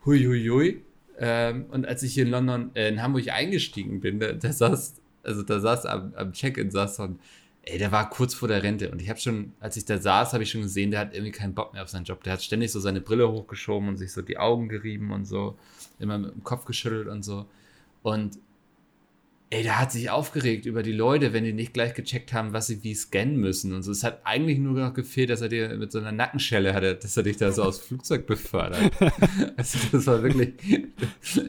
Hui, hui, hui. Ähm, und als ich hier in London, äh, in Hamburg eingestiegen bin, da, da saß, also da saß am, am Check-in saß so ein, ey, der war kurz vor der Rente und ich habe schon, als ich da saß, habe ich schon gesehen, der hat irgendwie keinen Bock mehr auf seinen Job. Der hat ständig so seine Brille hochgeschoben und sich so die Augen gerieben und so, immer mit dem Kopf geschüttelt und so. Und ey, der hat sich aufgeregt über die Leute, wenn die nicht gleich gecheckt haben, was sie wie scannen müssen und so. Es hat eigentlich nur noch gefehlt, dass er dir mit so einer Nackenschelle hatte, dass er dich da so aus dem Flugzeug befördert. Also das war wirklich,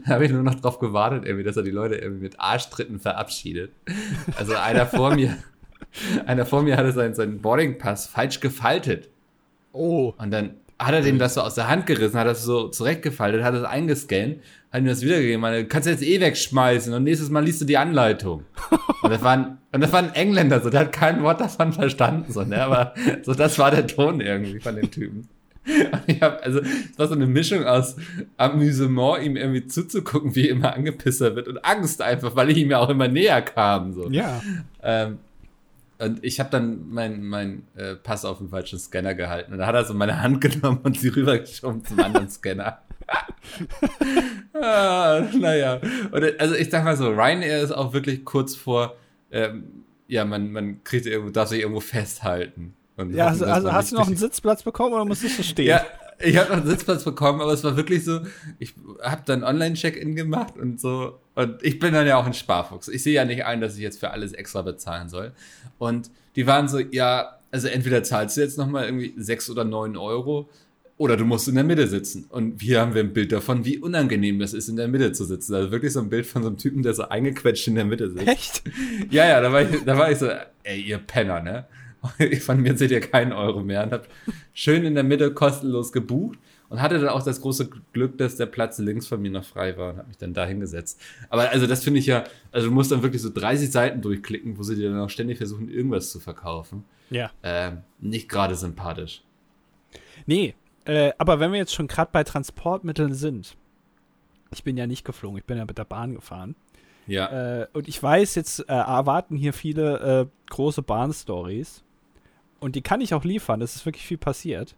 da habe ich nur noch drauf gewartet, irgendwie, dass er die Leute irgendwie mit Arschtritten verabschiedet. Also einer vor mir, einer vor mir hatte seinen, seinen Boardingpass falsch gefaltet. Oh. Und dann hat er dem das so aus der Hand gerissen, hat das so zurechtgefaltet, hat das eingescannt, hat ihm das wiedergegeben, meine, kannst du jetzt eh wegschmeißen und nächstes Mal liest du die Anleitung. und das war ein, und das war ein Engländer, so, der hat kein Wort davon verstanden, so, ne, aber so, das war der Ton irgendwie von dem Typen. Und ich hab, also, es war so eine Mischung aus Amüsement, ihm irgendwie zuzugucken, wie er immer angepisser wird und Angst einfach, weil ich ihm ja auch immer näher kam, so. Ja. Ähm, und ich habe dann meinen mein, äh, Pass auf den falschen Scanner gehalten. Und da hat er so meine Hand genommen und sie rübergeschoben zum anderen Scanner. ah, naja. Und, also ich sag mal so, Ryanair ist auch wirklich kurz vor, ähm, ja, man, man kriegt irgendwo, darf sich irgendwo festhalten. ja, also, also hast du noch einen Sitzplatz bekommen oder musstest du stehen? Ja, ich habe noch einen Sitzplatz bekommen, aber es war wirklich so, ich habe dann Online-Check-In gemacht und so. Und ich bin dann ja auch ein Sparfuchs. Ich sehe ja nicht ein, dass ich jetzt für alles extra bezahlen soll. Und die waren so, ja, also entweder zahlst du jetzt nochmal irgendwie sechs oder neun Euro oder du musst in der Mitte sitzen. Und hier haben wir ein Bild davon, wie unangenehm das ist, in der Mitte zu sitzen. Also wirklich so ein Bild von so einem Typen, der so eingequetscht in der Mitte sitzt. Echt? Ja, ja, da war ich, da war ich so, ey, ihr Penner, ne? Von mir seht ihr keinen Euro mehr. Und hab schön in der Mitte kostenlos gebucht und hatte dann auch das große Glück, dass der Platz links von mir noch frei war und habe mich dann da hingesetzt. Aber also das finde ich ja, also du musst dann wirklich so 30 Seiten durchklicken, wo sie dir dann auch ständig versuchen, irgendwas zu verkaufen. Ja. Ähm, nicht gerade sympathisch. Nee, äh, aber wenn wir jetzt schon gerade bei Transportmitteln sind, ich bin ja nicht geflogen, ich bin ja mit der Bahn gefahren. Ja. Äh, und ich weiß, jetzt äh, erwarten hier viele äh, große Bahnstories. Und die kann ich auch liefern, es ist wirklich viel passiert.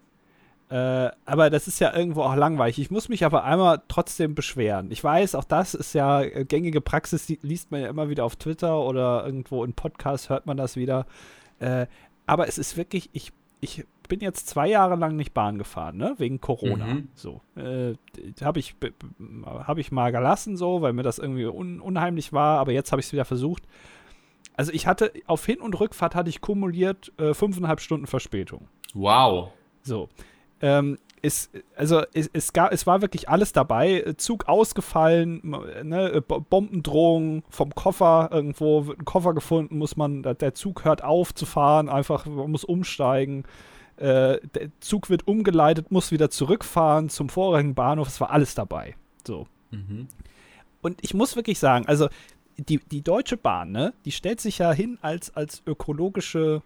Äh, aber das ist ja irgendwo auch langweilig. Ich muss mich aber einmal trotzdem beschweren. Ich weiß, auch das ist ja gängige Praxis, die liest man ja immer wieder auf Twitter oder irgendwo in Podcasts hört man das wieder. Aber es ist wirklich, ich, ich bin jetzt zwei Jahre lang nicht Bahn gefahren, ne? Wegen Corona. Mhm. So. Äh, habe ich, hab ich mal gelassen, so, weil mir das irgendwie un unheimlich war, aber jetzt habe ich es wieder versucht. Also ich hatte auf Hin- und Rückfahrt hatte ich kumuliert äh, fünfeinhalb Stunden Verspätung. Wow. So. Ähm, es, also es, es, gab, es war wirklich alles dabei. Zug ausgefallen, ne, Bombendrohung vom Koffer, irgendwo wird ein Koffer gefunden, muss man, der Zug hört auf zu fahren, einfach, man muss umsteigen. Äh, der Zug wird umgeleitet, muss wieder zurückfahren zum vorigen Bahnhof. Es war alles dabei. So. Mhm. Und ich muss wirklich sagen, also die, die Deutsche Bahn, ne, die stellt sich ja hin als, als ökologische,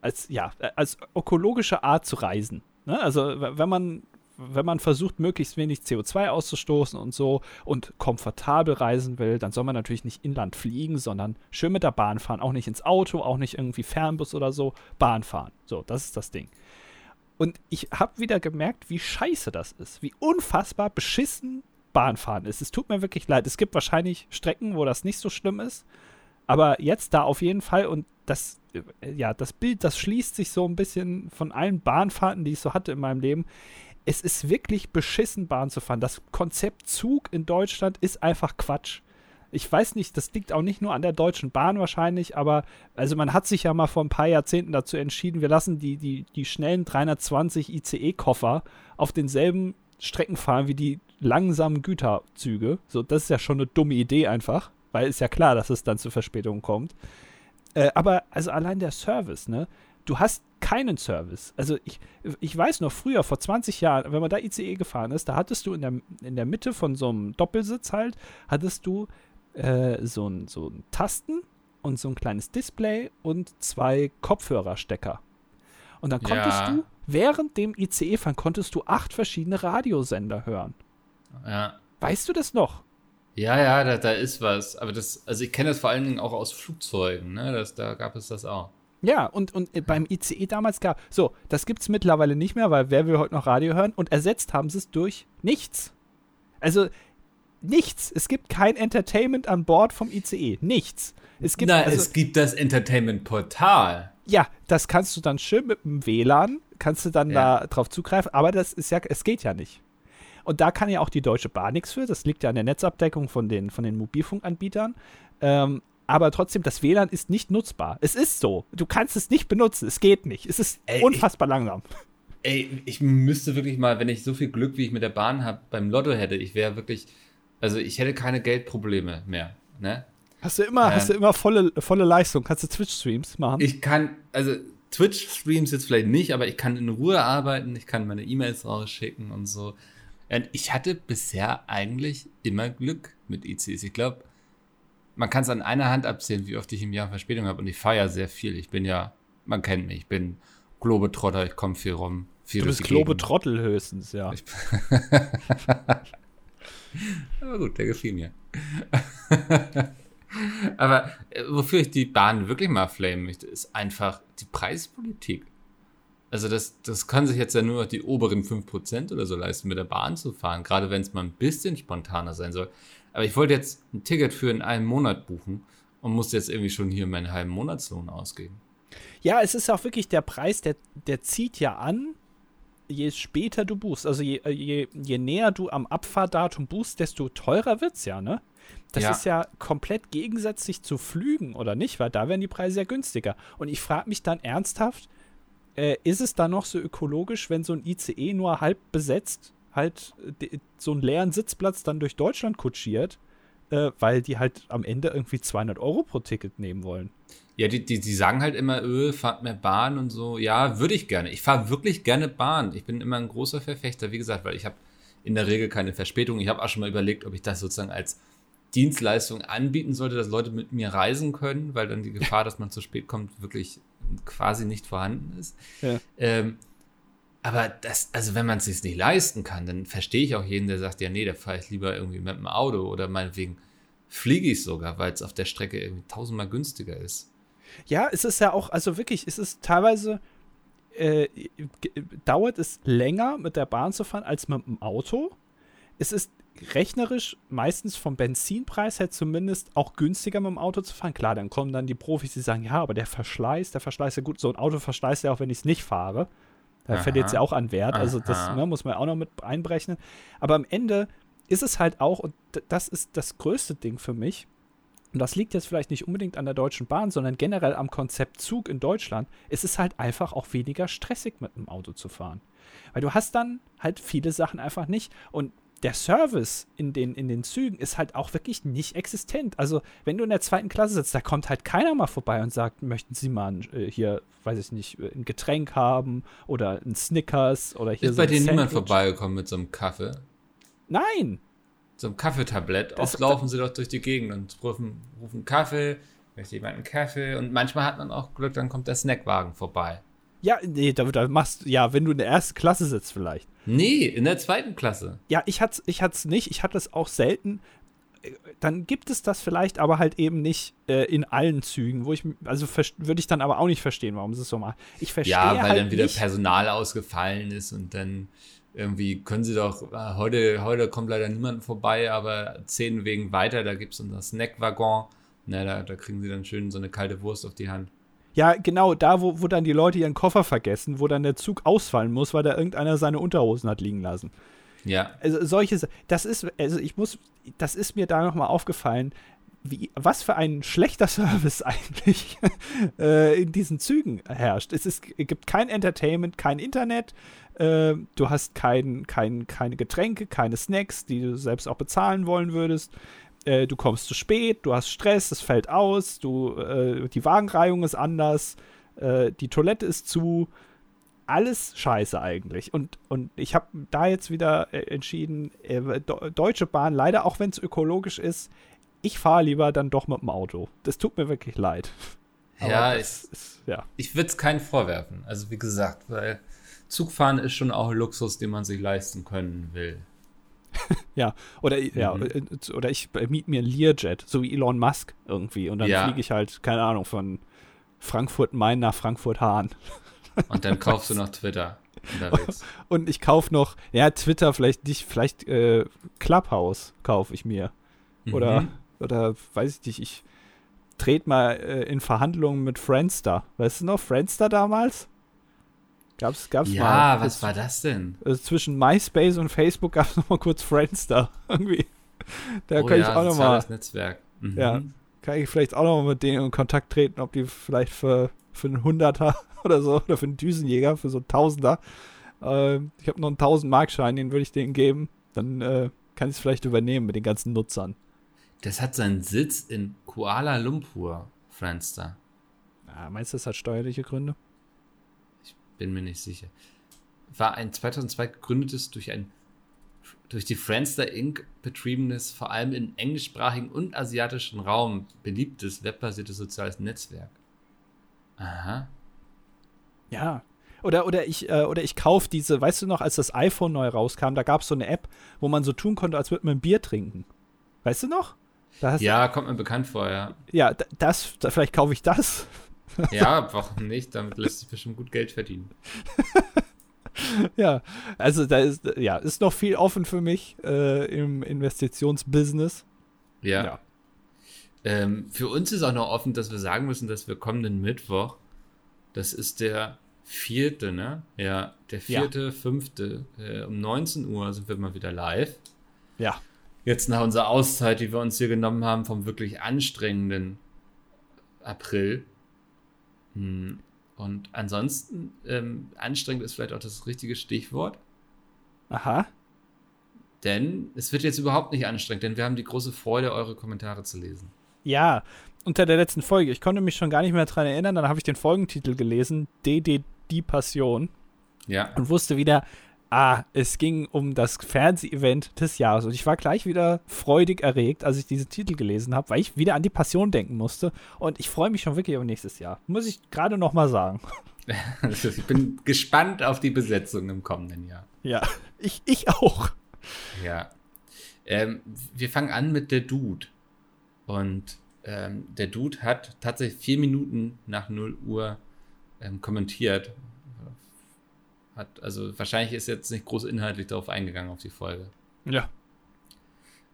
als, ja, als ökologische Art zu reisen. Ne? Also, wenn man, wenn man versucht, möglichst wenig CO2 auszustoßen und so und komfortabel reisen will, dann soll man natürlich nicht inland fliegen, sondern schön mit der Bahn fahren. Auch nicht ins Auto, auch nicht irgendwie Fernbus oder so. Bahn fahren. So, das ist das Ding. Und ich habe wieder gemerkt, wie scheiße das ist. Wie unfassbar beschissen Bahnfahren ist. Es tut mir wirklich leid. Es gibt wahrscheinlich Strecken, wo das nicht so schlimm ist. Aber jetzt da auf jeden Fall und das, äh, ja, das Bild, das schließt sich so ein bisschen von allen Bahnfahrten, die ich so hatte in meinem Leben. Es ist wirklich beschissen, Bahn zu fahren. Das Konzept Zug in Deutschland ist einfach Quatsch. Ich weiß nicht, das liegt auch nicht nur an der Deutschen Bahn wahrscheinlich, aber also man hat sich ja mal vor ein paar Jahrzehnten dazu entschieden, wir lassen die, die, die schnellen 320 ICE-Koffer auf denselben Strecken fahren wie die langsamen Güterzüge. So, das ist ja schon eine dumme Idee einfach weil ist ja klar, dass es dann zu Verspätungen kommt. Äh, aber also allein der Service, ne? Du hast keinen Service. Also ich, ich weiß noch früher, vor 20 Jahren, wenn man da ICE gefahren ist, da hattest du in der, in der Mitte von so einem Doppelsitz halt, hattest du äh, so ein so ein Tasten und so ein kleines Display und zwei Kopfhörerstecker. Und dann konntest ja. du, während dem ICE-Fahren, konntest du acht verschiedene Radiosender hören. Ja. Weißt du das noch? Ja, ja, da, da ist was. Aber das, also ich kenne das vor allen Dingen auch aus Flugzeugen, ne? Das, da gab es das auch. Ja, und, und beim ICE damals gab so, das gibt es mittlerweile nicht mehr, weil wer will heute noch Radio hören? Und ersetzt haben sie es durch nichts. Also nichts. Es gibt kein Entertainment an Bord vom ICE. Nichts. Es gibt, Na, also, es gibt das Entertainment-Portal. Ja, das kannst du dann schön mit dem WLAN, kannst du dann ja. da drauf zugreifen, aber das ist ja, es geht ja nicht. Und da kann ja auch die Deutsche Bahn nichts für. Das liegt ja an der Netzabdeckung von den, von den Mobilfunkanbietern. Ähm, aber trotzdem, das WLAN ist nicht nutzbar. Es ist so. Du kannst es nicht benutzen. Es geht nicht. Es ist ey, unfassbar ich, langsam. Ey, ich müsste wirklich mal, wenn ich so viel Glück, wie ich mit der Bahn habe, beim Lotto hätte, ich wäre wirklich, also ich hätte keine Geldprobleme mehr. Ne? Hast du immer, äh, hast du immer volle, volle Leistung? Kannst du Twitch-Streams machen? Ich kann, also Twitch-Streams jetzt vielleicht nicht, aber ich kann in Ruhe arbeiten, ich kann meine E-Mails rausschicken und so. Und ich hatte bisher eigentlich immer Glück mit ICs. Ich glaube, man kann es an einer Hand abzählen, wie oft ich im Jahr Verspätung habe und ich fahre ja sehr viel. Ich bin ja, man kennt mich, ich bin Globetrotter, ich komme viel rum. Viel du bist Globetrottel höchstens, ja. Aber gut, der gefiel mir. Aber äh, wofür ich die Bahn wirklich mal flamen möchte, ist einfach die Preispolitik. Also das, das kann sich jetzt ja nur noch die oberen 5% oder so leisten, mit der Bahn zu fahren, gerade wenn es mal ein bisschen spontaner sein soll. Aber ich wollte jetzt ein Ticket für in einem Monat buchen und muss jetzt irgendwie schon hier meinen halben Monatslohn ausgeben. Ja, es ist auch wirklich der Preis, der, der zieht ja an, je später du buchst. Also je, je, je näher du am Abfahrdatum buchst, desto teurer wird es ja, ne? Das ja. ist ja komplett gegensätzlich zu Flügen, oder nicht? Weil da werden die Preise ja günstiger. Und ich frage mich dann ernsthaft, äh, ist es da noch so ökologisch, wenn so ein ICE nur halb besetzt halt äh, so einen leeren Sitzplatz dann durch Deutschland kutschiert, äh, weil die halt am Ende irgendwie 200 Euro pro Ticket nehmen wollen? Ja, die, die, die sagen halt immer, öh, fahrt mehr Bahn und so. Ja, würde ich gerne. Ich fahre wirklich gerne Bahn. Ich bin immer ein großer Verfechter, wie gesagt, weil ich habe in der Regel keine Verspätung. Ich habe auch schon mal überlegt, ob ich das sozusagen als Dienstleistung anbieten sollte, dass Leute mit mir reisen können, weil dann die Gefahr, dass man zu spät kommt, wirklich quasi nicht vorhanden ist. Ja. Ähm, aber das, also wenn man es sich nicht leisten kann, dann verstehe ich auch jeden, der sagt, ja, nee, da fahre ich lieber irgendwie mit dem Auto oder meinetwegen fliege ich sogar, weil es auf der Strecke irgendwie tausendmal günstiger ist. Ja, es ist ja auch, also wirklich, es ist teilweise, äh, dauert es länger mit der Bahn zu fahren als mit dem Auto. Es ist rechnerisch meistens vom Benzinpreis her zumindest auch günstiger mit dem Auto zu fahren. Klar, dann kommen dann die Profis, die sagen, ja, aber der Verschleiß, der Verschleiß ist ja gut. So ein Auto verschleißt ja auch, wenn ich es nicht fahre. Da verliert es ja auch an Wert. Also das ne, muss man auch noch mit einberechnen. Aber am Ende ist es halt auch, und das ist das größte Ding für mich, und das liegt jetzt vielleicht nicht unbedingt an der Deutschen Bahn, sondern generell am Konzept Zug in Deutschland, es ist halt einfach auch weniger stressig mit einem Auto zu fahren. Weil du hast dann halt viele Sachen einfach nicht. Und der Service in den, in den Zügen ist halt auch wirklich nicht existent. Also, wenn du in der zweiten Klasse sitzt, da kommt halt keiner mal vorbei und sagt, möchten Sie mal äh, hier, weiß ich nicht, äh, ein Getränk haben oder ein Snickers oder hier ist so bei dir niemand vorbeigekommen mit so einem Kaffee? Nein. So einem Kaffeetablett. Oft laufen sie doch durch die Gegend und rufen, rufen Kaffee, möchte jemand einen Kaffee und manchmal hat man auch Glück, dann kommt der Snackwagen vorbei. Ja, nee, da, da machst ja, wenn du in der ersten Klasse sitzt vielleicht. Nee, in der zweiten Klasse. Ja, ich hatte ich es nicht, ich hatte es auch selten. Dann gibt es das vielleicht, aber halt eben nicht äh, in allen Zügen, wo ich, also würde ich dann aber auch nicht verstehen, warum sie es so machen. Ich verstehe Ja, weil halt dann wieder nicht. Personal ausgefallen ist und dann irgendwie können sie doch, ah, heute, heute kommt leider niemand vorbei, aber zehn Wegen weiter, da gibt es unser Snackwaggon. Na, da, da kriegen sie dann schön so eine kalte Wurst auf die Hand. Ja, genau, da, wo, wo dann die Leute ihren Koffer vergessen, wo dann der Zug ausfallen muss, weil da irgendeiner seine Unterhosen hat liegen lassen. Ja. Also solche, das ist, also ich muss, das ist mir da nochmal aufgefallen, wie, was für ein schlechter Service eigentlich äh, in diesen Zügen herrscht. Es ist, gibt kein Entertainment, kein Internet, äh, du hast kein, kein, keine Getränke, keine Snacks, die du selbst auch bezahlen wollen würdest äh, du kommst zu spät, du hast Stress, es fällt aus, du, äh, die Wagenreihung ist anders, äh, die Toilette ist zu. Alles scheiße eigentlich. Und, und ich habe da jetzt wieder äh, entschieden, äh, Deutsche Bahn, leider auch wenn es ökologisch ist, ich fahre lieber dann doch mit dem Auto. Das tut mir wirklich leid. ja, ist, ja, ich würde es keinen vorwerfen. Also wie gesagt, weil Zugfahren ist schon auch ein Luxus, den man sich leisten können will. ja, oder, mhm. ja, äh, oder ich miete mir ein Learjet, so wie Elon Musk irgendwie. Und dann ja. fliege ich halt, keine Ahnung, von Frankfurt Main nach Frankfurt Hahn. Und dann kaufst du noch Twitter unterwegs. Und ich kaufe noch, ja, Twitter vielleicht nicht, vielleicht äh, Clubhouse kaufe ich mir. Mhm. Oder, oder weiß ich nicht, ich trete mal äh, in Verhandlungen mit Friendster. Weißt du noch, Friendster damals? Gab's, gab's ja, mal. Ja, was war das denn? Also zwischen MySpace und Facebook gab es nochmal kurz Friendster. Irgendwie. Da oh kann ja, ich auch nochmal. Netzwerk. Mhm. Ja, kann ich vielleicht auch nochmal mit denen in Kontakt treten, ob die vielleicht für, für einen Hunderter oder so oder für einen Düsenjäger, für so einen Tausender. Äh, ich habe noch einen 1000 Markschein, den würde ich denen geben. Dann äh, kann ich es vielleicht übernehmen mit den ganzen Nutzern. Das hat seinen Sitz in Kuala Lumpur, Friendster. Ja, meinst du, das hat steuerliche Gründe? Bin mir nicht sicher. War ein 2002 gegründetes durch ein durch die Friendster Inc. betriebenes, vor allem im englischsprachigen und asiatischen Raum beliebtes webbasiertes soziales Netzwerk. Aha. Ja. Oder, oder ich, äh, oder ich kaufe diese, weißt du noch, als das iPhone neu rauskam, da gab es so eine App, wo man so tun konnte, als würde man ein Bier trinken. Weißt du noch? ja, kommt mir bekannt vor, ja. Ja, das, da, vielleicht kaufe ich das. Ja, warum nicht? Damit lässt sich bestimmt gut Geld verdienen. ja, also da ist, ja, ist noch viel offen für mich äh, im Investitionsbusiness. Ja. ja. Ähm, für uns ist auch noch offen, dass wir sagen müssen, dass wir kommenden Mittwoch, das ist der vierte, ne? Ja, der vierte, ja. fünfte, äh, um 19 Uhr sind wir mal wieder live. Ja. Jetzt nach unserer Auszeit, die wir uns hier genommen haben, vom wirklich anstrengenden April. Hm. Und ansonsten, ähm, anstrengend ist vielleicht auch das richtige Stichwort. Aha. Denn es wird jetzt überhaupt nicht anstrengend, denn wir haben die große Freude, eure Kommentare zu lesen. Ja, unter der letzten Folge. Ich konnte mich schon gar nicht mehr daran erinnern. Dann habe ich den Folgentitel gelesen: DD Die Passion. Ja. Und wusste wieder, ah, es ging um das Fernsehevent des Jahres. Und ich war gleich wieder freudig erregt, als ich diesen Titel gelesen habe, weil ich wieder an die Passion denken musste. Und ich freue mich schon wirklich auf nächstes Jahr. Muss ich gerade noch mal sagen. ich bin gespannt auf die Besetzung im kommenden Jahr. Ja, ich, ich auch. Ja. Ähm, wir fangen an mit der Dude. Und ähm, der Dude hat tatsächlich vier Minuten nach 0 Uhr ähm, kommentiert. Hat, also wahrscheinlich ist jetzt nicht groß inhaltlich darauf eingegangen auf die Folge. Ja.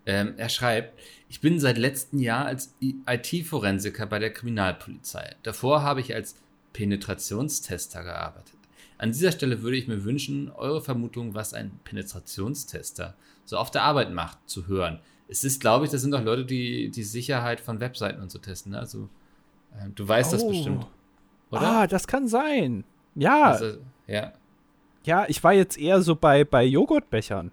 Ähm, er schreibt, ich bin seit letztem Jahr als IT-Forensiker bei der Kriminalpolizei. Davor habe ich als Penetrationstester gearbeitet. An dieser Stelle würde ich mir wünschen, eure Vermutung, was ein Penetrationstester so auf der Arbeit macht, zu hören. Es ist, glaube ich, das sind doch Leute, die die Sicherheit von Webseiten und so testen. Ne? Also, äh, du weißt oh. das bestimmt. Oder? Ah, das kann sein. Ja. Also, ja. Ja, ich war jetzt eher so bei, bei Joghurtbechern.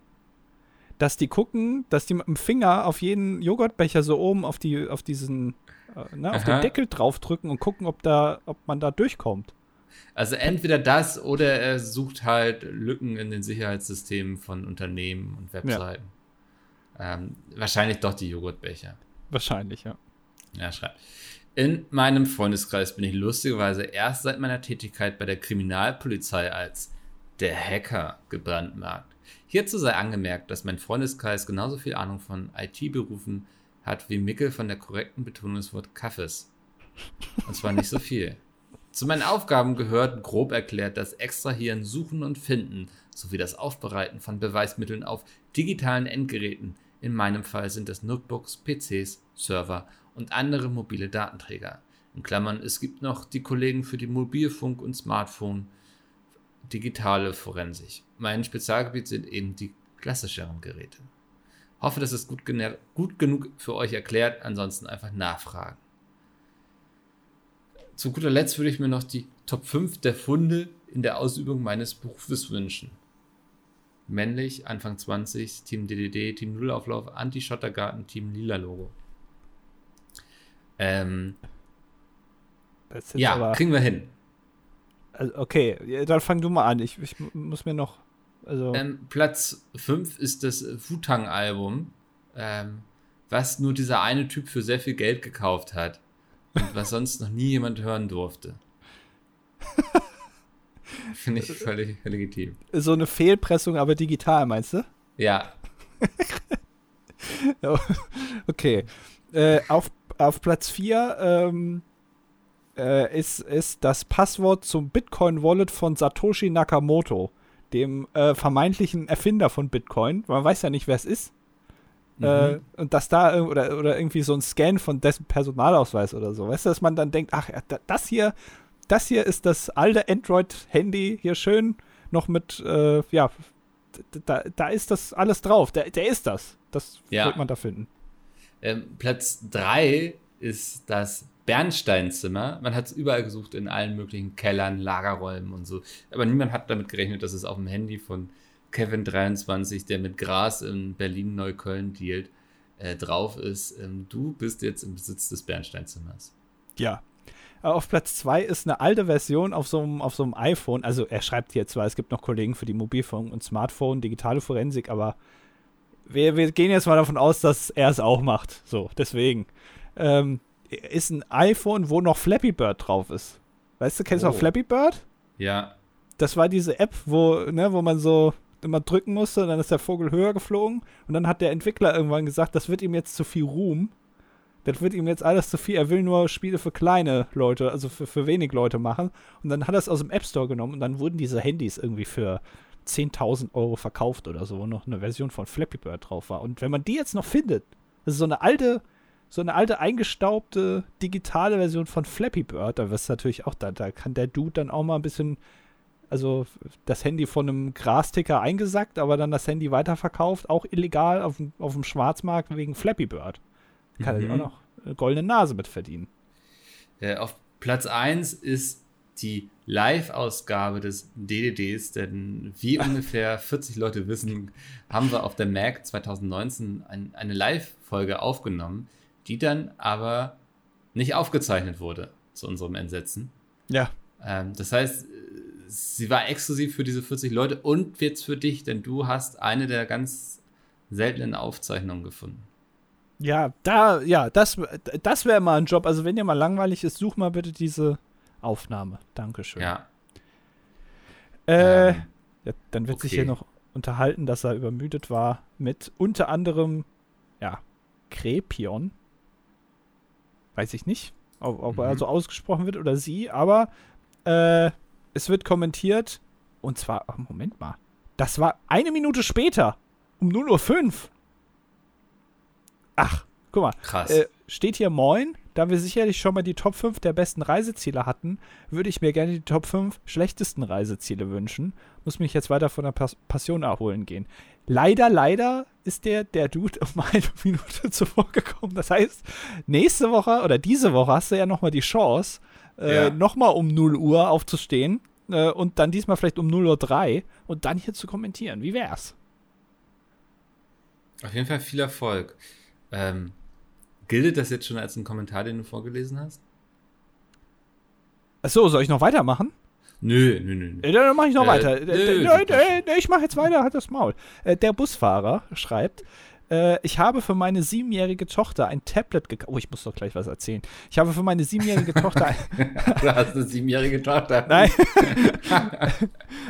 Dass die gucken, dass die mit dem Finger auf jeden Joghurtbecher so oben auf die, auf diesen, äh, ne, auf den Deckel draufdrücken und gucken, ob da, ob man da durchkommt. Also entweder das oder er sucht halt Lücken in den Sicherheitssystemen von Unternehmen und Webseiten. Ja. Ähm, wahrscheinlich doch die Joghurtbecher. Wahrscheinlich, ja. Ja, schreibt. In meinem Freundeskreis bin ich lustigerweise erst seit meiner Tätigkeit bei der Kriminalpolizei als der Hacker gebrandmarkt. Hierzu sei angemerkt, dass mein Freundeskreis genauso viel Ahnung von IT-Berufen hat wie Mickel von der korrekten Betonung des Wort Kaffes. Und zwar nicht so viel. Zu meinen Aufgaben gehört, grob erklärt, das Extrahieren, Suchen und Finden sowie das Aufbereiten von Beweismitteln auf digitalen Endgeräten, in meinem Fall sind es Notebooks, PCs, Server und andere mobile Datenträger. In Klammern, es gibt noch die Kollegen für die Mobilfunk- und Smartphone, digitale Forensik. Mein Spezialgebiet sind eben die klassischeren Geräte. Hoffe, das ist gut, gut genug für euch erklärt, ansonsten einfach nachfragen. Zu guter Letzt würde ich mir noch die Top 5 der Funde in der Ausübung meines Berufes wünschen männlich, Anfang 20, Team DDD, Team Nullauflauf, Anti-Schottergarten, Team Lila Logo. Ähm, ja, kriegen wir hin. Also okay, dann fang du mal an. Ich, ich muss mir noch. Also ähm, Platz 5 ist das Wu-Tang-Album, ähm, was nur dieser eine Typ für sehr viel Geld gekauft hat und was sonst noch nie jemand hören durfte. Finde ich völlig legitim. So eine Fehlpressung, aber digital, meinst du? Ja. okay. Äh, auf, auf Platz 4 ähm, äh, ist, ist das Passwort zum Bitcoin-Wallet von Satoshi Nakamoto, dem äh, vermeintlichen Erfinder von Bitcoin. Man weiß ja nicht, wer es ist. Mhm. Äh, und dass da oder, oder irgendwie so ein Scan von dessen Personalausweis oder so, weißt du, dass man dann denkt, ach, das hier das hier ist das alte Android-Handy hier schön noch mit, äh, ja, da, da ist das alles drauf. Der, der ist das. Das ja. wird man da finden. Ähm, Platz 3 ist das Bernsteinzimmer. Man hat es überall gesucht, in allen möglichen Kellern, Lagerräumen und so. Aber niemand hat damit gerechnet, dass es auf dem Handy von Kevin23, der mit Gras in Berlin-Neukölln dealt, äh, drauf ist. Ähm, du bist jetzt im Besitz des Bernsteinzimmers. Ja, Aber auf Platz 2 ist eine alte Version auf so, einem, auf so einem iPhone. Also er schreibt hier zwar, es gibt noch Kollegen für die Mobilfunk und Smartphone, digitale Forensik, aber wir, wir gehen jetzt mal davon aus, dass er es auch macht. So, deswegen. Ähm, ist ein iPhone, wo noch Flappy Bird drauf ist. Weißt du, kennst du Oh. auch Flappy Bird? Ja. Das war diese App, wo, ne, wo man so immer drücken musste und dann ist der Vogel höher geflogen und dann hat der Entwickler irgendwann gesagt, das wird ihm jetzt zu viel Ruhm. Das wird ihm jetzt alles zu viel. Er will nur Spiele für kleine Leute, also für, für wenig Leute machen. Und dann hat er es aus dem App Store genommen und dann wurden diese Handys irgendwie für 10.000 Euro verkauft oder so, wo noch eine Version von Flappy Bird drauf war. Und wenn man die jetzt noch findet, das ist so eine alte, so eine alte eingestaubte digitale Version von Flappy Bird, da wirst du natürlich auch, da, da kann der Dude dann auch mal ein bisschen, also das Handy von einem Grasticker eingesackt, aber dann das Handy weiterverkauft, auch illegal auf, dem- auf dem Schwarzmarkt wegen Flappy Bird. Kann er Mhm. auch noch eine goldene Nase mit verdienen. Äh, auf Platz 1 ist die Live-Ausgabe des DDDs, denn wie ungefähr 40 Leute wissen, haben wir auf der Mac 2019 ein, eine Live-Folge aufgenommen, die dann aber nicht aufgezeichnet wurde, zu unserem Entsetzen. Ja. Ähm, das heißt, sie war exklusiv für diese 40 Leute und jetzt für dich, denn du hast eine der ganz seltenen Aufzeichnungen gefunden. Ja, da, ja, das, das wäre mal ein Job. Also, wenn dir mal langweilig ist, such mal bitte diese Aufnahme. Dankeschön. Ja. Äh, Ähm, ja, dann wird sich okay. hier noch unterhalten, dass er übermüdet war mit unter anderem, ja, Krepion. Weiß ich nicht, ob, ob er Mhm. so ausgesprochen wird oder sie, aber äh, es wird kommentiert und zwar, ach, Moment mal, das war eine Minute später, um 0.05 Uhr. Ach, guck mal, Krass. äh, steht hier Moin. Da wir sicherlich schon mal die Top 5 der besten Reiseziele hatten, würde ich mir gerne die Top 5 schlechtesten Reiseziele wünschen. Muss mich jetzt weiter von der Pas Passion erholen gehen. Leider, leider ist der, der Dude um eine Minute zuvor gekommen. Das heißt, nächste Woche oder diese Woche hast du ja nochmal die Chance, äh, Ja. nochmal um 0 Uhr aufzustehen äh, und dann diesmal vielleicht um 0.03 Uhr und dann hier zu kommentieren. Wie wär's? Auf jeden Fall viel Erfolg. Ähm, gilt das jetzt schon als ein Kommentar, den du vorgelesen hast? Achso, soll ich noch weitermachen? Nö, nö, nö. nö. Äh, Dann mache ich noch Äh, weiter. nö, Äh, nö, nö, ich mache jetzt weiter, hat das Maul. Äh, Der Busfahrer schreibt, äh, ich habe für meine siebenjährige Tochter ein Tablet gekauft. Oh, ich muss doch gleich was erzählen. Ich habe für meine siebenjährige Tochter ein, Du hast eine siebenjährige Tochter. Nein.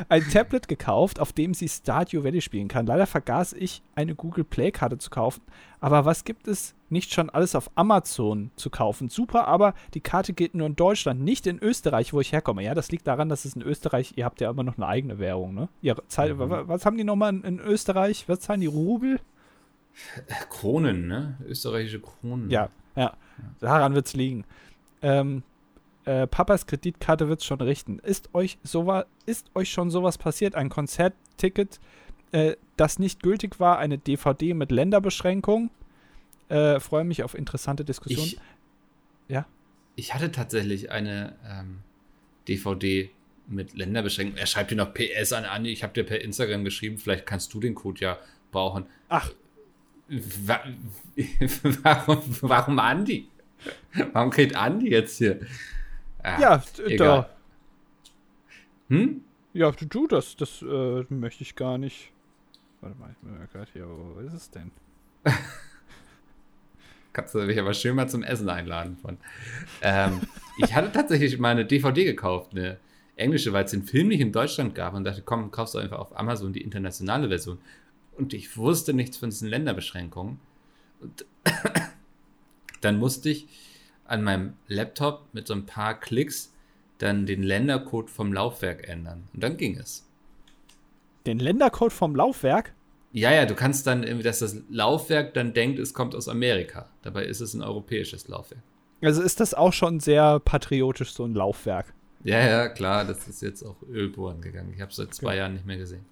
ein Tablet gekauft, auf dem sie Stardew Valley spielen kann. Leider vergaß ich, eine Google Play-Karte zu kaufen. Aber was gibt es nicht schon alles auf Amazon zu kaufen? Super, aber die Karte gilt nur in Deutschland, nicht in Österreich, wo ich herkomme. Ja, das liegt daran, dass es in Österreich, ihr habt ja immer noch eine eigene Währung, ne? Ihr zahlt, Mhm. wa- Was haben die nochmal in, in Österreich? Was zahlen die Rubel? Kronen, ne? Österreichische Kronen. Ja, ja. Daran wird es liegen. Ähm, äh, Papas Kreditkarte wird es schon richten. Ist euch, sowa ist euch schon sowas passiert? Ein Konzertticket, äh, das nicht gültig war, eine DVD mit Länderbeschränkung? Äh, freue mich auf interessante Diskussionen. Ich, Ja. Ich hatte tatsächlich eine ähm, DVD mit Länderbeschränkung. Er schreibt dir noch PS an Andi. Ich habe dir per Instagram geschrieben. Vielleicht kannst du den Code ja brauchen. Ach, warum, warum Andi? Warum kriegt Andi jetzt hier? Ah, ja, egal. da. Hm? Ja, du, du das, das äh, möchte ich gar nicht. Warte mal, ich bin ja gerade hier. Wo ist es denn? Kannst du mich aber schön mal zum Essen einladen von. Ähm, ich hatte tatsächlich mal eine DVD gekauft, eine englische, weil es den Film nicht in Deutschland gab und dachte, komm, kaufst du einfach auf Amazon die internationale Version. Und ich wusste nichts von diesen Länderbeschränkungen. Und dann musste ich an meinem Laptop mit so ein paar Klicks dann den Ländercode vom Laufwerk ändern. Und dann ging es. Den Ländercode vom Laufwerk? Ja, ja, du kannst dann irgendwie, dass das Laufwerk dann denkt, es kommt aus Amerika. Dabei ist es ein europäisches Laufwerk. Also ist das auch schon sehr patriotisch, so ein Laufwerk. Ja, ja, klar, das ist jetzt auch Ölbohren gegangen. Ich habe es seit zwei Jahren nicht mehr gesehen.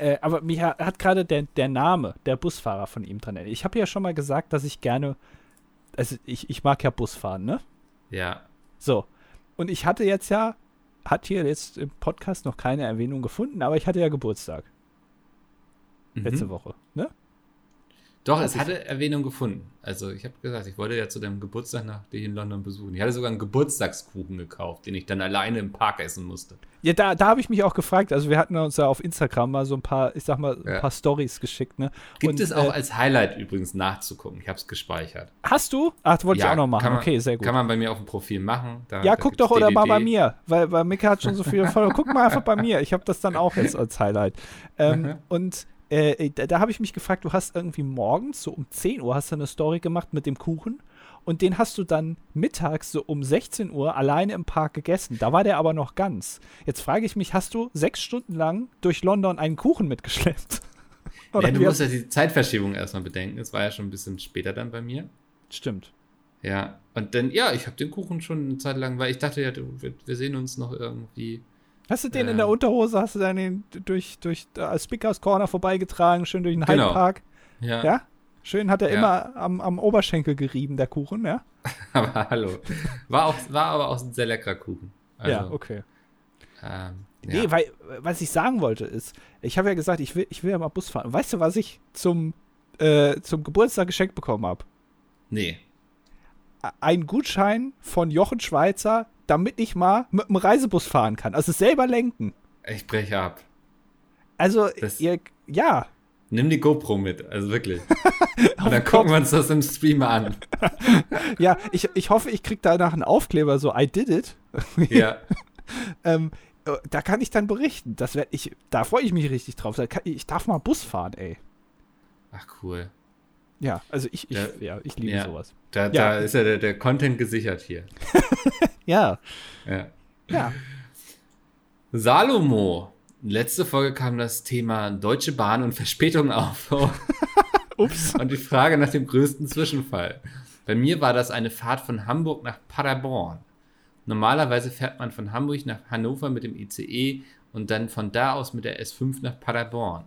Äh, aber mich hat, hat gerade der, der Name, der Busfahrer von ihm dran erinnert. Ich habe ja schon mal gesagt, dass ich gerne, also ich, ich mag ja Busfahren, ne? Ja, So. Und ich hatte jetzt ja, hat hier jetzt im Podcast noch keine Erwähnung gefunden, aber ich hatte ja Geburtstag mhm. letzte Woche, ne? Doch, es hatte Erwähnung gefunden. Also ich habe gesagt, ich wollte ja zu deinem Geburtstag nach dich in London besuchen. Ich hatte sogar einen Geburtstagskuchen gekauft, den ich dann alleine im Park essen musste. Ja, da, da habe ich mich auch gefragt. Also wir hatten uns ja auf Instagram mal so ein paar, ich sag mal, ein Ja. paar Stories geschickt. Ne? Gibt Und, es auch äh, als Highlight übrigens nachzugucken. Ich habe es gespeichert. Hast du? Ach, das wollte ich auch noch machen. man, okay, sehr gut. Kann man bei mir auf dem Profil machen. Da, ja, da guck doch oder mal bei mir, weil, weil Mika hat schon so viele Follower. Guck mal einfach bei mir. Ich habe das dann auch jetzt als Highlight. Ähm, Mhm. und äh, da, da habe ich mich gefragt, du hast irgendwie morgens so um 10 Uhr hast du eine Story gemacht mit dem Kuchen und den hast du dann mittags so um 16 Uhr alleine im Park gegessen. Da war der aber noch ganz. Jetzt frage ich mich, hast du sechs Stunden lang durch London einen Kuchen mitgeschleppt? Ja, du musst ja die Zeitverschiebung erstmal bedenken. Es war ja schon ein bisschen später dann bei mir. Stimmt. Ja, und dann, ja, ich habe den Kuchen schon eine Zeit lang, weil ich dachte ja, du, wir, wir sehen uns noch irgendwie. Hast du den in Ähm. der Unterhose, hast du dann den durch, durch äh, Speakers Corner vorbeigetragen, schön durch den Genau. Hyde Park? Ja, Ja? Schön hat er Ja. immer am, am Oberschenkel gerieben, der Kuchen, ja? aber hallo. War, auch, war aber auch ein sehr leckerer Kuchen. Also, ja, okay. ähm, ja. Nee, weil, was ich sagen wollte ist, ich habe ja gesagt, ich will, ich will ja mal Bus fahren. Weißt du, was ich zum, äh, zum Geburtstag geschenkt bekommen habe? nee. Ein Gutschein von Jochen Schweizer, damit ich mal mit dem Reisebus fahren kann. Also selber lenken. Ich breche ab. Also, ihr, ja, Nimm die GoPro mit, also wirklich. Und dann den gucken wir uns das im Stream an. ja, ich, ich hoffe, ich krieg danach einen Aufkleber, so I did it. Ja. ähm, äh, da kann ich dann berichten. Das werd ich, da freue ich mich richtig drauf. Ich darf mal Bus fahren, ey. Ach, cool. Ja, also ich, ich, Ja. ja, ich liebe Ja. sowas. Da, Ja. da ist ja der, der Content gesichert hier. Ja, Ja. ja. Salomo. Letzte Folge kam das Thema Deutsche Bahn und Verspätung auf. Ups. Und die Frage nach dem größten Zwischenfall. Bei mir war das eine Fahrt von Hamburg nach Paderborn. Normalerweise fährt man von Hamburg nach Hannover mit dem ICE und dann von da aus mit der S5 nach Paderborn.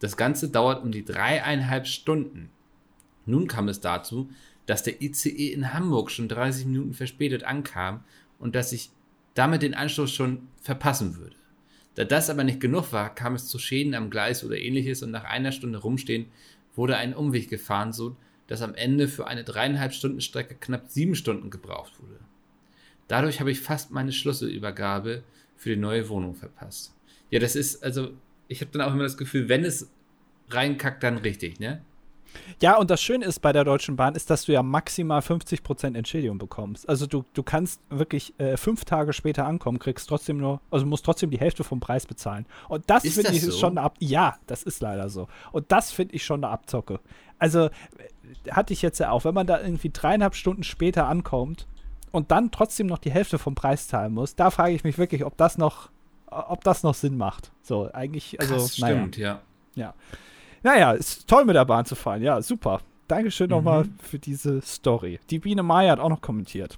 Das Ganze dauert um die dreieinhalb Stunden. Nun kam es dazu, dass der ICE in Hamburg schon 30 Minuten verspätet ankam und dass ich damit den Anschluss schon verpassen würde. Da das aber nicht genug war, kam es zu Schäden am Gleis oder ähnliches und nach einer Stunde rumstehen wurde ein Umweg gefahren, so dass am Ende für eine dreieinhalb Stunden Strecke knapp sieben Stunden gebraucht wurde. Dadurch habe ich fast meine Schlüsselübergabe für die neue Wohnung verpasst. Ja, das ist, also, ich habe dann auch immer das Gefühl, wenn es reinkackt, dann richtig, ne? Ja, und das Schöne ist bei der Deutschen Bahn, ist, dass du ja maximal 50% Entschädigung bekommst. Also du, du kannst wirklich äh, fünf Tage später ankommen, kriegst trotzdem nur, also musst trotzdem die Hälfte vom Preis bezahlen. Und das finde ich so? schon eine Ab Ja, das ist leider so. Und das finde ich schon eine Abzocke. Also äh, hatte ich jetzt ja auch, wenn man da irgendwie dreieinhalb Stunden später ankommt und dann trotzdem noch die Hälfte vom Preis zahlen muss, da frage ich mich wirklich, ob das noch, ob das noch Sinn macht. So, eigentlich, also, Krass, naja. stimmt, ja. Naja, ist toll mit der Bahn zu fahren. Ja, super. Dankeschön nochmal Mhm. für diese Story. Die Biene Maya hat auch noch kommentiert.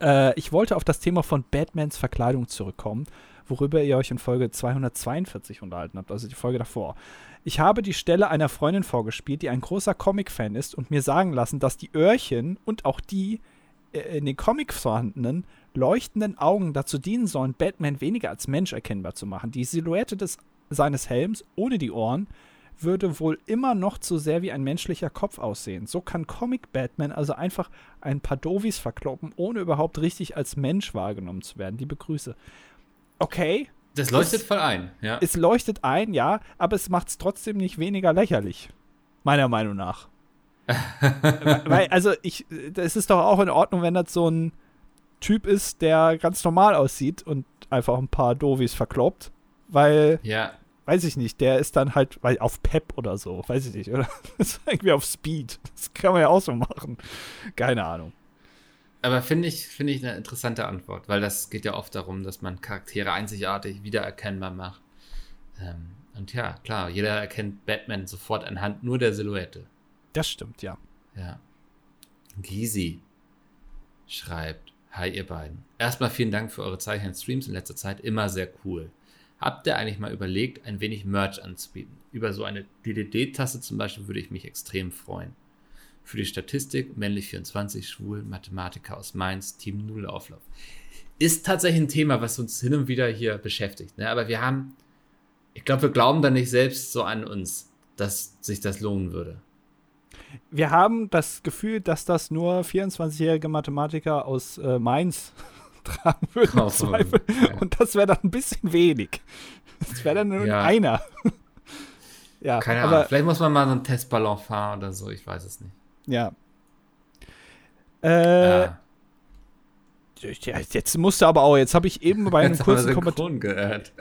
Äh, ich wollte auf das Thema von Batmans Verkleidung zurückkommen, worüber ihr euch in Folge 242 unterhalten habt, also die Folge davor. Ich habe die Stelle einer Freundin vorgespielt, die ein großer Comic-Fan ist und mir sagen lassen, dass die Öhrchen und auch die äh, in den Comics vorhandenen leuchtenden Augen dazu dienen sollen, Batman weniger als Mensch erkennbar zu machen. Die Silhouette des, seines Helms ohne die Ohren würde wohl immer noch zu sehr wie ein menschlicher Kopf aussehen. So kann Comic Batman also einfach ein paar Dovis verkloppen, ohne überhaupt richtig als Mensch wahrgenommen zu werden. Die Begrüße. Okay, Das leuchtet voll ein, ja. es leuchtet ein, ja, aber es macht es trotzdem nicht weniger lächerlich. Meiner Meinung nach. Weil, also, ich, es ist doch auch in Ordnung, wenn das so ein Typ ist, der ganz normal aussieht und einfach ein paar Dovis verkloppt. Weil, Ja, weiß ich nicht, der ist dann halt weil auf Pep oder so, weiß ich nicht, oder? Das ist irgendwie auf Speed. Das kann man ja auch so machen. Keine Ahnung. aber finde ich, finde ich eine interessante Antwort, weil das geht ja oft darum, dass man Charaktere einzigartig wiedererkennbar macht. Ähm, und ja, klar, jeder erkennt Batman sofort anhand nur der Silhouette. Das stimmt, ja. Ja. Gysi schreibt: Hi, ihr beiden. Erstmal vielen Dank für eure zahlreichen Streams in letzter Zeit. Immer sehr cool. Habt ihr eigentlich mal überlegt, ein wenig Merch anzubieten? Über so eine DDD-Tasse zum Beispiel würde ich mich extrem freuen. Für die Statistik, männlich 24, schwul, Mathematiker aus Mainz, Team Null Auflauf. Ist tatsächlich ein Thema, was uns hin und wieder hier beschäftigt. Ne? Aber wir haben, ich glaube, wir glauben da nicht selbst so an uns, dass sich das lohnen würde. Wir haben das Gefühl, dass das nur 24-jährige Mathematiker aus äh, Mainz tragen würden. Oh, Zweifel. ja. Und das wäre dann ein bisschen wenig. Das wäre dann nur Ja. einer. ja, Keine Ahnung. aber Vielleicht muss man mal so einen Testballon fahren oder so. Ich weiß es nicht. ja. Äh, ja. jetzt musste aber auch, jetzt habe ich eben bei einem Jetzt kurzen Kommentar. synchron gehört.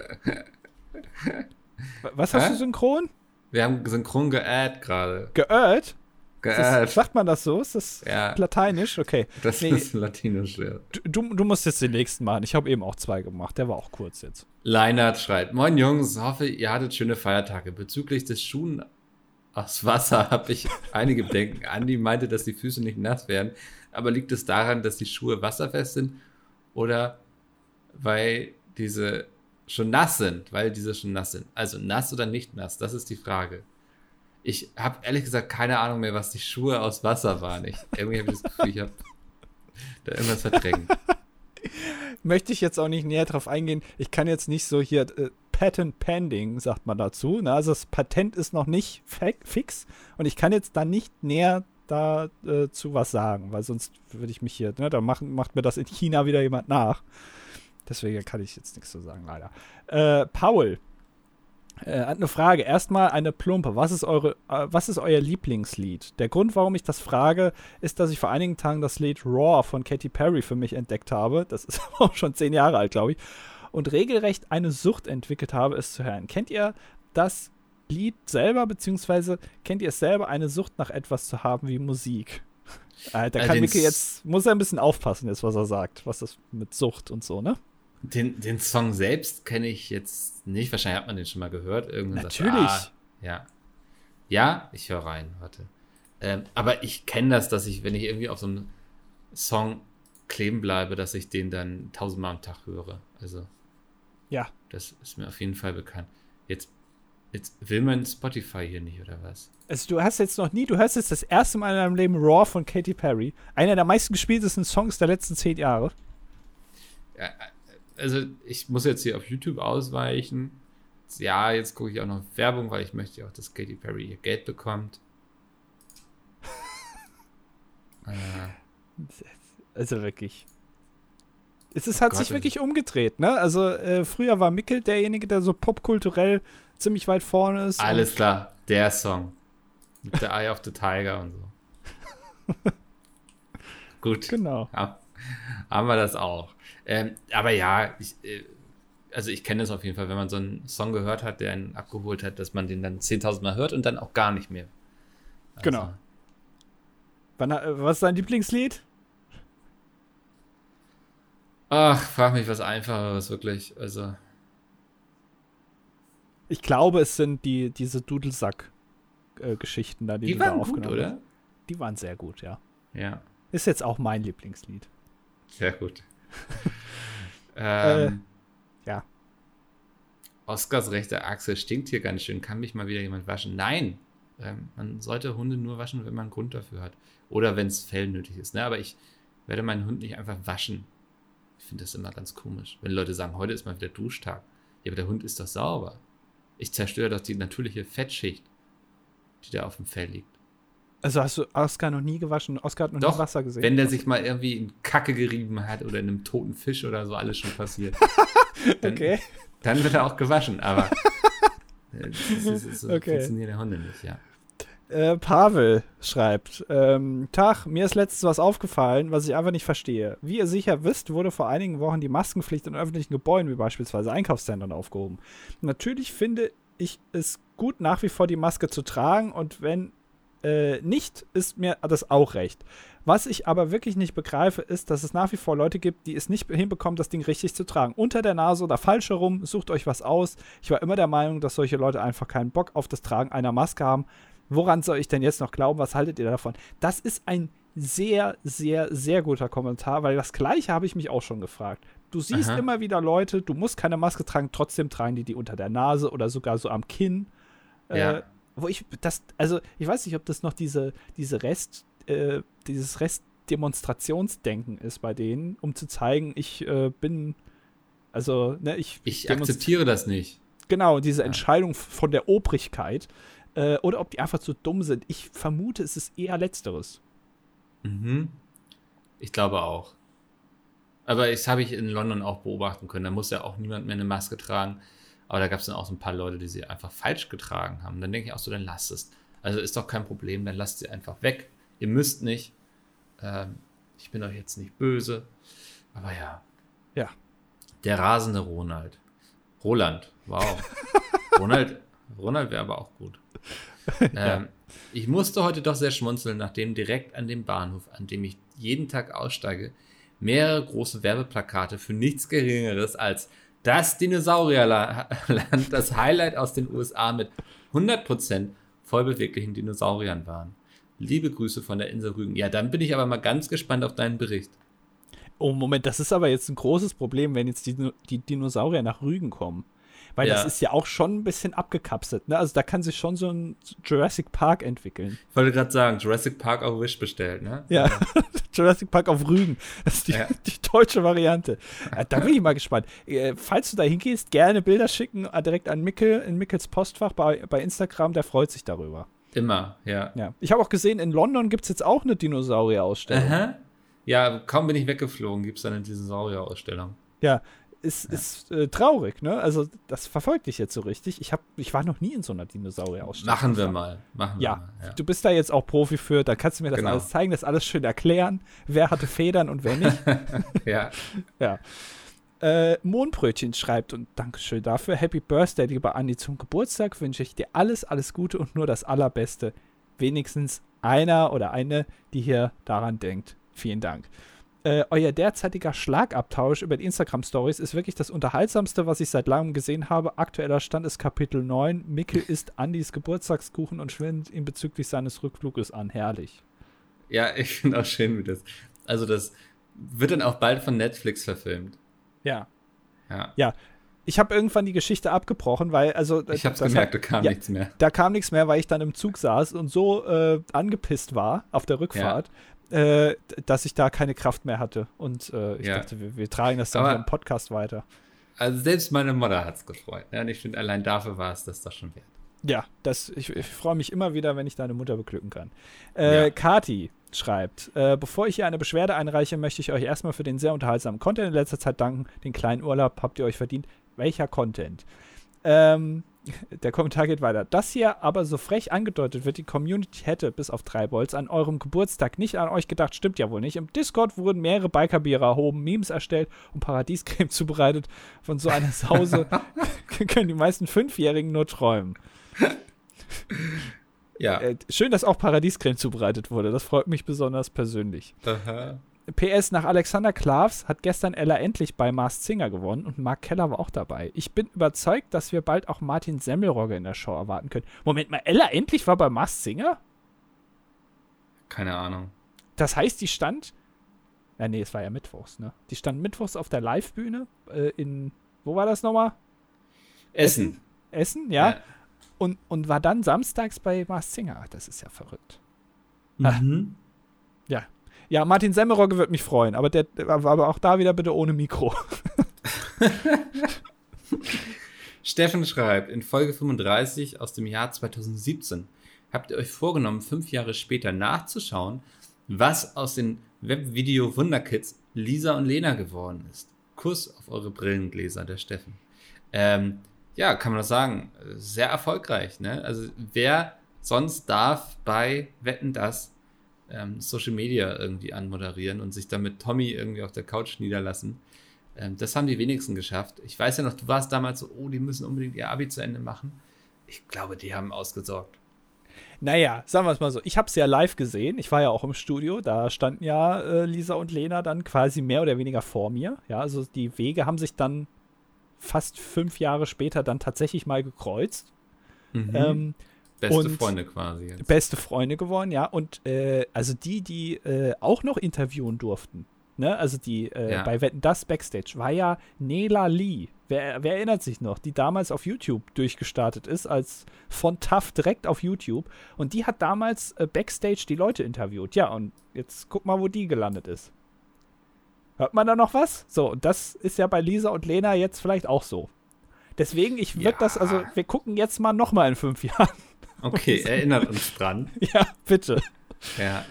Was hast Hä? du synchron? Wir haben synchron gead gerade. Geirrt? Das, sagt man das so? Ist das Ja. lateinisch? Okay. Das Nee. ist latinisch, ja. Du, du, musst jetzt den nächsten machen. Ich habe eben auch zwei gemacht. Der war auch kurz jetzt. Leinert schreibt: Moin Jungs, hoffe, ihr hattet schöne Feiertage. Bezüglich des Schuhen aus Wasser habe ich einige Bedenken. Andi meinte, dass die Füße nicht nass werden. Aber liegt es daran, dass die Schuhe wasserfest sind? Oder weil diese schon nass sind? Weil diese schon nass sind. Also nass oder nicht nass? Das ist die Frage. Ich habe ehrlich gesagt keine Ahnung mehr, was die Schuhe aus Wasser waren. Ich, irgendwie habe ich das Gefühl, ich habe da irgendwas verdrängt. Möchte ich jetzt auch nicht näher drauf eingehen. Ich kann jetzt nicht so hier äh, Patent Pending, sagt man dazu. Ne? Also das Patent ist noch nicht fix und ich kann jetzt da nicht näher dazu äh, was sagen, weil sonst würde ich mich hier, ne, da machen, macht mir das in China wieder jemand nach. Deswegen kann ich jetzt nichts zu sagen, leider. Äh, Paul äh, hat eine Frage. Erstmal eine plumpe. Was ist, eure, äh, was ist euer Lieblingslied? Der Grund, warum ich das frage, ist, dass ich vor einigen Tagen das Lied Raw von Katy Perry für mich entdeckt habe. Das ist auch schon zehn Jahre alt, glaube ich. Und regelrecht eine Sucht entwickelt habe, es zu hören. Kennt ihr das Lied selber, beziehungsweise kennt ihr es selber, eine Sucht nach etwas zu haben wie Musik? Äh, da Äh, kann den Micke S- jetzt, muss er ein bisschen aufpassen jetzt, was er sagt, was das mit Sucht und so, ne? Den, den Song selbst kenne ich jetzt nicht. Wahrscheinlich hat man den schon mal gehört. Irgendwann sagt, Natürlich. ah, ja. Ja, ich höre rein, warte. Ähm, aber ich kenne das, dass ich, wenn ich irgendwie auf so einem Song kleben bleibe, dass ich den dann tausendmal am Tag höre. Also, Ja. das ist mir auf jeden Fall bekannt. Jetzt, jetzt will man Spotify hier nicht, oder was? Also du hast jetzt noch nie, du hörst jetzt das erste Mal in deinem Leben Raw von Katy Perry, einer der meisten gespieltesten Songs der letzten zehn Jahre. Ja, also ich muss jetzt hier auf YouTube ausweichen. Ja, jetzt gucke ich auch noch Werbung, weil ich möchte ja auch, dass Katy Perry ihr Geld bekommt. äh, Also wirklich. Es ist, hat Gott, sich wirklich umgedreht, ne? Also äh, früher war Mickel derjenige, der so popkulturell ziemlich weit vorne ist. alles klar, der Song. Mit der Eye of the Tiger und so. Gut. Genau. Ja, haben wir das auch. Ähm, aber ja, ich, äh, also ich kenne es auf jeden Fall, wenn man so einen Song gehört hat, der einen abgeholt hat, dass man den dann 10.000 Mal hört und dann auch gar nicht mehr. Also, Genau. Wann, was ist dein Lieblingslied? Ach, frag mich was Einfacheres, wirklich. Also, Ich glaube, es sind die, diese Dudelsack-Geschichten da, die, die du da waren gut, aufgenommen oder? Die waren sehr gut, ja. Ja, Ist jetzt auch mein Lieblingslied. sehr gut. ähm, ja. Oscars rechte Achse stinkt hier ganz schön. Kann mich mal wieder jemand waschen? Nein. Ähm, man sollte Hunde nur waschen, wenn man einen Grund dafür hat. Oder wenn es Fell nötig ist. Ne? Aber ich werde meinen Hund nicht einfach waschen. Ich finde das immer ganz komisch. Wenn Leute sagen, heute ist mal wieder Duschtag. Ja, aber der Hund ist doch sauber. Ich zerstöre doch die natürliche Fettschicht, die da auf dem Fell liegt. Also hast du Oscar noch nie gewaschen? Oscar hat noch nie Doch, Wasser gesehen. Wenn der sich mal irgendwie in Kacke gerieben hat oder in einem toten Fisch oder so, alles schon passiert. Dann, okay. Dann wird er auch gewaschen, aber äh, das ist, das so Okay. funktionieren der Hunde nicht, ja. Äh, Pavel schreibt: ähm, Tag, mir ist letztens was aufgefallen, was ich einfach nicht verstehe. Wie ihr sicher wisst, wurde vor einigen Wochen die Maskenpflicht in öffentlichen Gebäuden, wie beispielsweise Einkaufszentren, aufgehoben. Natürlich finde ich es gut, nach wie vor die Maske zu tragen und wenn äh, nicht, ist mir das auch recht. Was ich aber wirklich nicht begreife, ist, dass es nach wie vor Leute gibt, die es nicht hinbekommen, das Ding richtig zu tragen. Unter der Nase oder falsch herum, sucht euch was aus. Ich war immer der Meinung, dass solche Leute einfach keinen Bock auf das Tragen einer Maske haben. Woran soll ich denn jetzt noch glauben? Was haltet ihr davon? Das ist ein sehr, sehr, sehr guter Kommentar, weil das Gleiche habe ich mich auch schon gefragt. Du siehst Aha. immer wieder Leute, du musst keine Maske tragen, trotzdem tragen die die unter der Nase oder sogar so am Kinn. Äh, Ja. Wo ich das, also ich weiß nicht, ob das noch diese, diese Rest, äh, dieses Restdemonstrationsdenken ist bei denen, um zu zeigen, ich äh, bin, also, ne, ich, Ich akzeptiere das nicht. Genau, diese Ja. Entscheidung von der Obrigkeit. Äh, oder ob die einfach zu dumm sind. Ich vermute, es ist eher Letzteres. Mhm. Ich glaube auch. Aber das habe ich in London auch beobachten können. Da muss ja auch niemand mehr eine Maske tragen. Aber da gab es dann auch so ein paar Leute, die sie einfach falsch getragen haben. Dann denke ich auch so, dann lasst es. Also ist doch kein Problem, dann lasst sie einfach weg. Ihr müsst nicht. Ähm, ich bin euch jetzt nicht böse. Aber ja. Ja. Der rasende Ronald. Roland, wow. Ronald, Ronald wäre aber auch gut. Ähm, Ich musste heute doch sehr schmunzeln, nachdem direkt an dem Bahnhof, an dem ich jeden Tag aussteige, mehrere große Werbeplakate für nichts Geringeres als das Dinosaurierland, das Highlight aus den USA mit 100% vollbeweglichen Dinosauriern waren. Liebe Grüße von der Insel Rügen. Ja, dann bin ich aber mal ganz gespannt auf deinen Bericht. Oh, Moment, das ist aber jetzt ein großes Problem, wenn jetzt die, die Dinosaurier nach Rügen kommen. Weil Ja. das ist ja auch schon ein bisschen abgekapselt, ne? Also da kann sich schon so ein Jurassic Park entwickeln. Ich wollte gerade sagen, Jurassic Park auf Wish bestellt, ne? Ja, Jurassic Park auf Rügen. Das ist die, Ja. die deutsche Variante. Ja, da bin ich mal gespannt. Äh, falls du da hingehst, gerne Bilder schicken, äh, direkt an Mickel, in Mickels Postfach bei, bei Instagram, der freut sich darüber. Immer, ja. Ja. Ich habe auch gesehen, in London gibt es jetzt auch eine Dinosaurier-Ausstellung. Ja, kaum bin ich weggeflogen, gibt es eine Dinosaurier-Ausstellung. Ja, ist, ist äh, traurig, ne? Also, das verfolgt dich jetzt so richtig. Ich, hab, ich war noch nie in so einer Dinosaurier-Ausstellung. Machen wir mal. Machen wir Ja, mal. Ja. du bist da jetzt auch Profi für, da kannst du mir das Genau. alles zeigen, das alles schön erklären, wer hatte Federn und wer nicht. ja. ja. Äh, Mohnbrötchen schreibt und Dankeschön dafür. Happy Birthday, lieber Andi, zum Geburtstag wünsche ich dir alles, alles Gute und nur das Allerbeste. Wenigstens einer oder eine, die hier daran denkt. Vielen Dank. Äh, euer derzeitiger Schlagabtausch über die Instagram-Stories ist wirklich das unterhaltsamste, was ich seit langem gesehen habe. Aktueller Stand ist Kapitel 9. Mickel isst Andis Geburtstagskuchen und schwindet ihn bezüglich seines Rückfluges an. Herrlich. ja, ich finde auch schön, wie das. Also, das wird dann auch bald von Netflix verfilmt. Ja. Ja. Ich habe irgendwann die Geschichte abgebrochen, weil, also. Ich habe gemerkt, hat- da kam ja, nichts mehr. Da kam nichts mehr, weil ich dann im Zug saß und so äh, angepisst war auf der Rückfahrt, äh, dass ich da keine Kraft mehr hatte. Und äh, ich Ja. dachte, wir, wir tragen das dann im Podcast weiter. Also, selbst meine Mutter hat es gefreut. Ja, und ich finde, allein dafür war es das doch schon wert. Ja, das, ich, ich freue mich immer wieder, wenn ich deine Mutter beglücken kann. Äh, Ja. Kati schreibt, äh, bevor ich hier eine Beschwerde einreiche, möchte ich euch erstmal für den sehr unterhaltsamen Content in letzter Zeit danken. Den kleinen Urlaub habt ihr euch verdient. Welcher Content? Ähm, der Kommentar geht weiter. Das hier aber so frech angedeutet wird, die Community hätte bis auf drei Bolts an eurem Geburtstag nicht an euch gedacht, stimmt ja wohl nicht. Im Discord wurden mehrere Bikerbiere erhoben, Memes erstellt und Paradiescreme zubereitet. Von so einer Sause können die meisten Fünfjährigen nur träumen. Ja. Äh, schön, dass auch Paradiescreme zubereitet wurde. Das freut mich besonders persönlich. Aha. PS nach Alexander Klavs hat gestern Ella endlich bei Mars Singer gewonnen und Mark Keller war auch dabei. Ich bin überzeugt, dass wir bald auch Martin Semmelrogge in der Show erwarten können. Moment mal, Ella endlich war bei Mars Singer? Keine Ahnung. Das heißt, die stand. Ja, nee, es war ja Mittwochs, ne? Die stand Mittwochs auf der Live-Bühne äh, in. Wo war das nochmal? Essen. Essen, ja. Und, und war dann samstags bei Mars Singer. Ach, Das ist ja verrückt. Mhm. Ja, Martin Semmelrogge wird mich freuen, aber der aber auch da wieder bitte ohne Mikro. Steffen schreibt, in Folge 35 aus dem Jahr 2017 habt ihr euch vorgenommen, fünf Jahre später nachzuschauen, was aus den Webvideo-Wunderkids Lisa und Lena geworden ist. Kuss auf eure Brillengläser, der Steffen. Ähm, ja, kann man das sagen, sehr erfolgreich. Ne? Also wer sonst darf bei Wetten das ähm, Social Media irgendwie anmoderieren und sich dann mit Tommy irgendwie auf der Couch niederlassen. Ähm, das haben die wenigsten geschafft. Ich weiß ja noch, du warst damals so, oh, die müssen unbedingt ihr Abi zu Ende machen. Ich glaube, die haben ausgesorgt. Naja, sagen wir es mal so. Ich habe es ja live gesehen. Ich war ja auch im Studio. Da standen ja äh, Lisa und Lena dann quasi mehr oder weniger vor mir. Ja, also die Wege haben sich dann fast fünf Jahre später dann tatsächlich mal gekreuzt. Mhm. Ähm, Beste und- Freunde quasi jetzt. beste Freunde geworden, ja. Und äh, also die, die äh, auch noch interviewen durften, ne? Also die äh, Ja. bei Wetten das Backstage war ja Nela Lee. Wer, wer erinnert sich noch? Die damals auf YouTube durchgestartet ist, als von TAF direkt auf YouTube. Und die hat damals äh, Backstage die Leute interviewt. Ja, und jetzt guck mal, wo die gelandet ist. Hört man da noch was? So, und das ist ja bei Lisa und Lena jetzt vielleicht auch so. Deswegen, ich würde Ja. das, also wir gucken jetzt mal noch mal in fünf Jahren. Okay, erinnert uns dran. Ja, bitte. Ja.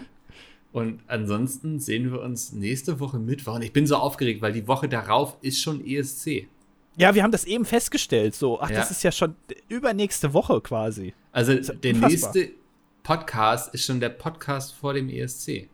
Und ansonsten sehen wir uns nächste Woche Mittwoch. Und ich bin so aufgeregt, weil die Woche darauf ist schon ESC. Ja, wir haben das eben festgestellt. So, ach, Ja. das ist ja schon übernächste Woche quasi. Also ja der nächste Podcast ist schon der Podcast vor dem ESC.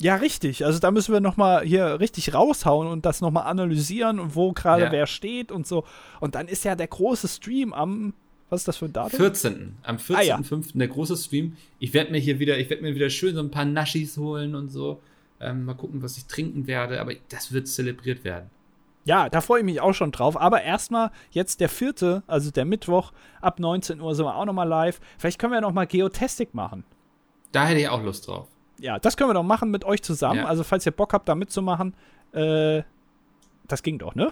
Ja, richtig. Also da müssen wir noch mal hier richtig raushauen und das noch mal analysieren und wo gerade Ja. wer steht und so. Und dann ist ja der große Stream am, was ist das für ein Datum? 14. Am Ah, ja. 14.05. der große Stream. Ich werde mir hier wieder, ich werde mir wieder schön so ein paar Naschis holen und so. Ähm, mal gucken, was ich trinken werde, aber das wird zelebriert werden. Ja, da freue ich mich auch schon drauf. Aber erstmal jetzt der vierte, also der Mittwoch, ab 19 Uhr sind wir auch noch mal live. Vielleicht können wir ja noch mal Geotastic machen. Da hätte ich auch Lust drauf. Ja, das können wir doch machen mit euch zusammen. Ja. Also falls ihr Bock habt, da mitzumachen, äh, das ging doch, ne?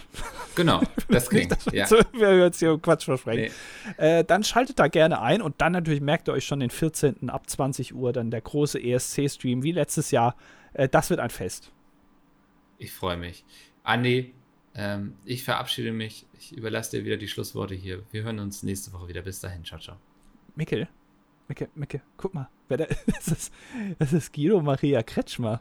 Genau, das klingt. Nicht, dass ja. wir jetzt hier Quatsch versprechen. Äh, dann schaltet da gerne ein und dann natürlich merkt ihr euch schon den 14. ab 20 Uhr dann der große ESC-Stream wie letztes Jahr. Äh, das wird ein Fest. Ich freue mich. Andi, ähm, ich verabschiede mich. Ich überlasse dir wieder die Schlussworte hier. Wir hören uns nächste Woche wieder. Bis dahin. Ciao, ciao. Mikkel, Mikkel, Mikkel, guck mal. Wer da, das, ist, das ist Guido Maria Kretschmer.